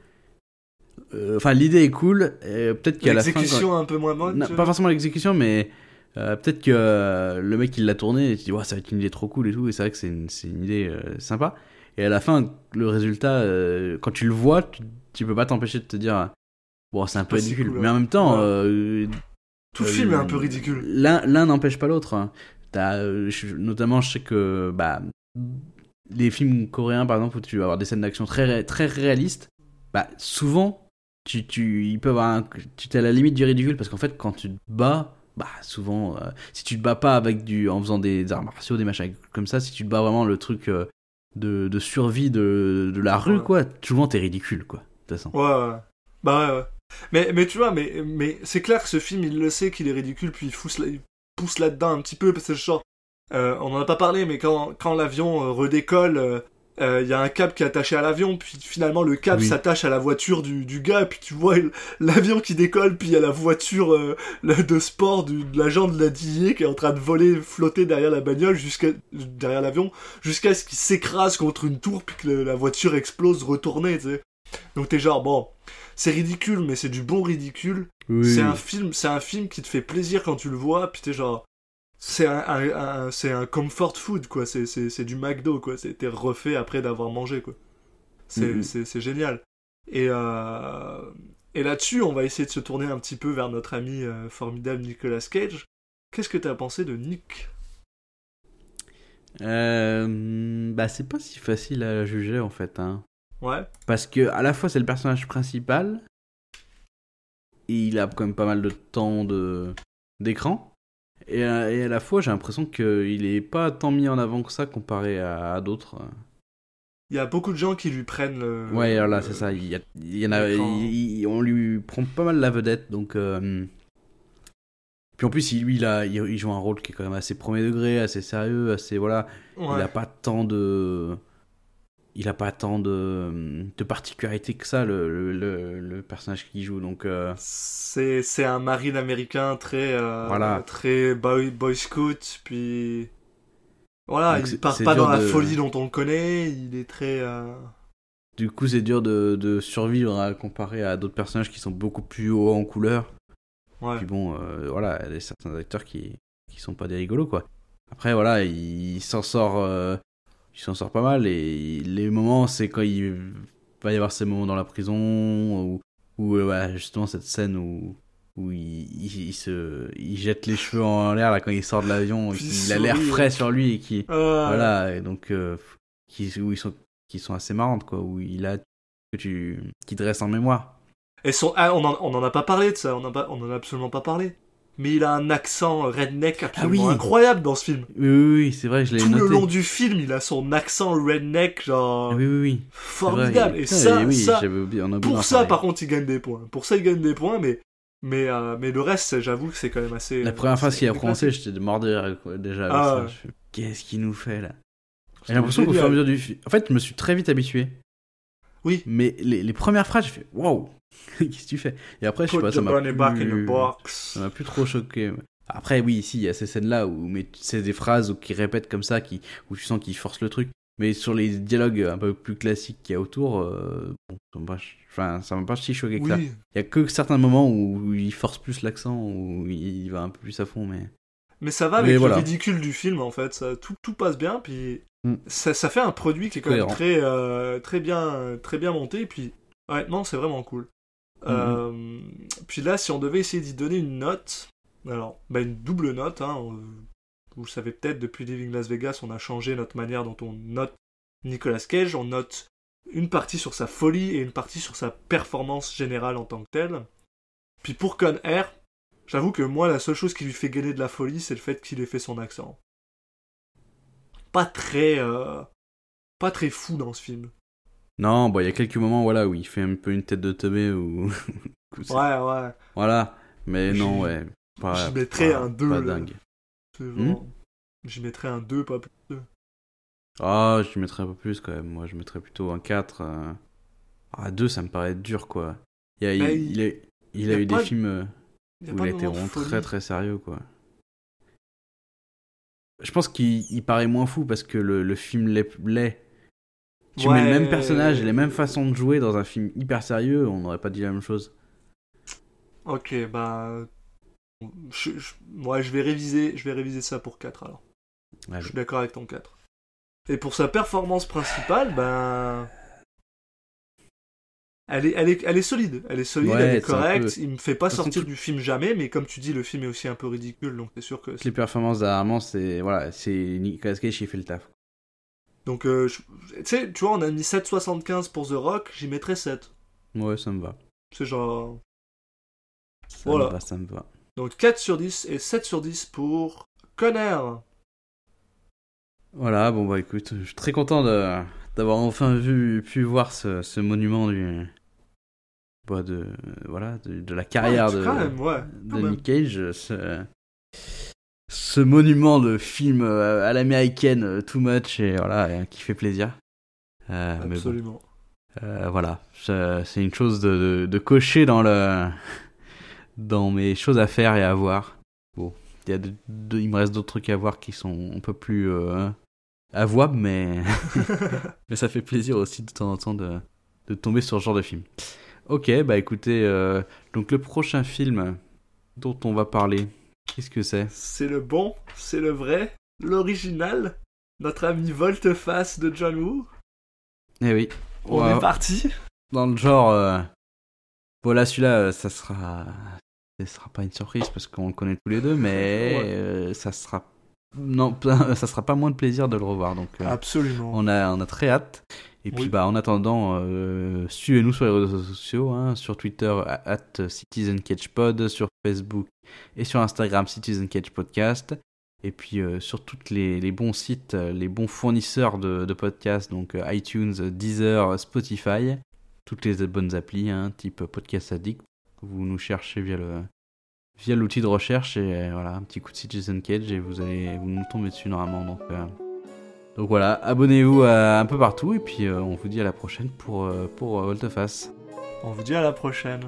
Euh, enfin l'idée est cool peut-être qu'à la fin L'exécution un peu moins bonne. Non, pas forcément l'exécution, mais euh, peut-être que euh, le mec il l'a tourné et il dit ouais, ça va être une idée trop cool et tout, et c'est vrai que c'est une, idée euh, sympa. Et à la fin, le résultat, quand tu le vois, tu, tu peux pas t'empêcher de te dire bon, c'est un peu si ridicule. cool, mais en même temps, Ouais. Tout le film est un peu ridicule. L'un n'empêche pas l'autre. hein. Notamment, je sais que bah, les films coréens, par exemple, où tu vas avoir des scènes d'action très, très réalistes, bah, souvent, tu, tu, ils peuvent avoir un- tu es à la limite du ridicule parce qu'en fait, quand tu te bats, bah, souvent, euh, si tu te bats pas avec du, en faisant des arts martiaux, des machins comme ça, si tu te bats vraiment le truc euh, de, de survie de, de la rue, Ouais. quoi, souvent t'es ridicule, quoi, de toute façon. Ouais, ouais. Bah ouais, ouais. Mais, mais tu vois, mais, mais c'est clair que ce film, il le sait qu'il est ridicule, puis il, pousse, là- il pousse là-dedans un petit peu, parce que genre, euh, on en a pas parlé, mais quand, quand l'avion redécolle, euh, euh, il y a un câble qui est attaché à l'avion, puis finalement le câble Oui. s'attache à la voiture du, du gars, puis tu vois il- l'avion qui décolle, puis il y a la voiture euh, de sport du, de l'agent de la DIA qui est en train de voler, flotter derrière la bagnole, jusqu'à derrière l'avion, jusqu'à ce qu'il s'écrase contre une tour, puis que le- la voiture explose retournée, tu sais. Donc t'es genre, bon, c'est ridicule, mais c'est du bon ridicule. Oui. C'est un film, c'est un film qui te fait plaisir quand tu le vois, puis t'es genre, c'est un, un- un- c'est un comfort food quoi, c'est, c'est, c'est du McDo quoi, c'est t'es refait après d'avoir mangé quoi. C'est, Mhm. c'est, c'est génial. Et, euh, et là-dessus, on va essayer de se tourner un petit peu vers notre ami euh, formidable Nicolas Cage. Qu'est-ce que t'as pensé de Nick? Euh, bah, c'est pas si facile à juger en fait. Hein. Ouais. Parce que à la fois c'est le personnage principal, et il a quand même pas mal de temps de d'écran, et, à- et à la fois j'ai l'impression qu'il est pas tant mis en avant que ça comparé à, à d'autres. Il y a beaucoup de gens qui lui prennent le. ouais, alors là le- c'est ça. Il y, a- il y en a, il- on lui prend pas mal la vedette, donc. euh, Puis en plus, il- lui, il, a, il, joue un rôle qui est quand même assez premier degré, assez sérieux, assez voilà. Ouais. Il a pas tant de. Il a pas tant de, de particularités que ça, le, le, le, personnage qu'il joue. Donc, euh, C'est, c'est un marine américain très, euh, Voilà. très boy, boy scout, puis voilà, Donc il part pas dans la de- folie dont on le connaît, il est très. euh, du coup, c'est dur de, de survivre à comparer à d'autres personnages qui sont beaucoup plus hauts en couleur. Ouais. Puis bon, voilà, il y a certains acteurs qui, qui sont pas des rigolos, quoi. Après, voilà, il, s'en sort. Il s'en sort pas mal. Et les moments, c'est quand il va y avoir ces moments dans la prison, ou, ou euh, justement cette scène où. Où il, il- il se, il jette les cheveux en l'air là quand il sort de l'avion, il a l'air frais sur lui et qui, euh, voilà, et donc euh, qui, où ils sont, qui sont assez marrantes quoi, où il a que tu, qui te reste en mémoire. Et son, ah, on, en, on en a pas parlé de ça, on en, a on en a absolument pas parlé. Mais il a un accent redneck absolument oui. incroyable dans ce film. Oui, oui, oui, c'est vrai, je l'ai Tout noté. le long du film, il a son accent redneck, genre Ah oui, oui, oui. Vrai, formidable. Et ça, oui, ça oublié, on a oublié pour ça, parler. par contre, il gagne des points. Pour ça, il gagne des points, mais mais euh, mais le reste, j'avoue que c'est quand même assez. La première fois qu'il a prononcé, j'étais mort de quoi, déjà. Ah Qu'est-ce qu'il nous fait là? J'ai l'impression qu'au fur et à mesure du film. En fait, je me suis très vite habitué. Oui. Mais les, les premières phrases, j'ai fait waouh, qu'est-ce que tu fais? Et après, je sais pas, ça m'a plus- ça m'a plus trop choqué. Après, oui, ici, il y a ces scènes-là où mais c'est des phrases qui répètent comme ça, qui, où tu sens qu'ils forcent le truc. Mais sur les dialogues un peu plus classiques qu'il y a autour, euh, bon, ça m'a pas, enfin, ça m'a pas si choqué que ça. Oui. Il y a que certains moments où il force plus l'accent, où il va un peu plus à fond, mais. Mais ça va Mais avec voilà. le ridicule du film en fait, ça, tout, tout passe bien, puis Mm. ça, ça fait un produit qui est quand même très, euh, très, bien, très bien monté, puis honnêtement c'est vraiment cool. Mm-hmm. Euh, puis là, si on devait essayer d'y donner une note, alors bah, une double note, hein, vous le savez peut-être, depuis Living Las Vegas, on a changé notre manière dont on note Nicolas Cage, on note une partie sur sa folie et une partie sur sa performance générale en tant que telle. Puis pour Con Air, j'avoue que moi, la seule chose qui lui fait gagner de la folie, c'est le fait qu'il ait fait son accent. Pas très, euh, pas très fou dans ce film. Non, bon, il y a quelques moments, voilà, où il fait un peu une tête de teubé, ou. Ouais, ouais. Voilà. Mais J'y- non, ouais. Pas, j'y mettrais pas- un deux, Pas là. dingue. C'est Hmm? vraiment- J'y mettrais un 2, pas plus. Ah, je mettrais un peu plus quand même. Moi, je mettrais plutôt un 4. euh. Ah, 2, ça me paraît dur, quoi. Il, y a, il, Bah, il a, il il a y a eu pas- des films euh, où il a été vraiment très très sérieux, quoi. Je pense qu'il il paraît moins fou parce que le, le film l'est. l'est. Tu mets le même personnage et les mêmes façons de jouer dans un film hyper sérieux, on n'aurait pas dit la même chose. Ok, bah. Je, je- ouais, je vais réviser, je vais réviser ça pour 4 alors. Allez. Je suis d'accord avec ton 4. Et pour sa performance principale, ben. Elle est, elle, est, elle est solide, elle est solide, Ouais, elle est correcte. peu- Il me fait pas sortir tout- du film jamais, mais comme tu dis, le film est aussi un peu ridicule, donc c'est sûr que. Les performances d'Armand, c'est. Voilà, c'est Nicolas Cage qui fait le taf. Donc, euh, je- tu sais, tu vois, on a mis 7,75 pour The Rock, j'y mettrais 7. Ouais, ça me va. C'est genre. Ça Voilà. me va, ça me va. Donc 4 sur 10 et 7 sur 10 pour Connor. Voilà, bon bah écoute, je suis très content de d'avoir enfin vu pu voir ce, ce monument du bah, de voilà de, de la carrière Ouais, de, quand même, ouais, de. Nick Cage, ce, monument de film euh, à l'américaine euh, too much et voilà euh, qui fait plaisir. Euh, bon, Absolument. euh, voilà, c'est une chose de, de, de cocher dans le dans mes choses à faire et à voir. Bon, il y a de- de- il me reste d'autres trucs à voir qui sont un peu plus euh, avouables, mais mais ça fait plaisir aussi de temps en temps de, de tomber sur ce genre de film. Ok, bah écoutez, euh, donc le prochain film dont on va parler, qu'est-ce que c'est? C'est le bon, c'est le vrai, l'original, notre ami Volteface de John Woo. Eh oui, On est parti. dans le genre. euh, Voilà, celui-là, euh, ça sera. Ça sera pas une surprise parce qu'on le connaît tous les deux, mais Ouais. euh, ça sera. Non, ça sera pas moins de plaisir de le revoir. Donc, euh, Absolument. on, a, on a très hâte. Et puis, Oui. bah, en attendant, euh, suivez-nous sur les réseaux sociaux, hein, sur Twitter, at CitizenCatchPod, sur Facebook et sur Instagram, Citizen Catch Podcast. Et puis euh, sur tous les, les bons sites, euh, les bons fournisseurs de, de podcasts, donc iTunes, Deezer, Spotify, toutes les bonnes applis, hein, type Podcast Addict. Vous nous cherchez via le via l'outil de recherche et voilà un petit coup de Citizen Cage et vous allez vous nous tombez dessus normalement. Donc euh, donc voilà, abonnez-vous à- un peu partout et puis euh, on vous dit à la prochaine pour euh, pour euh, Volteface. On vous dit à la prochaine.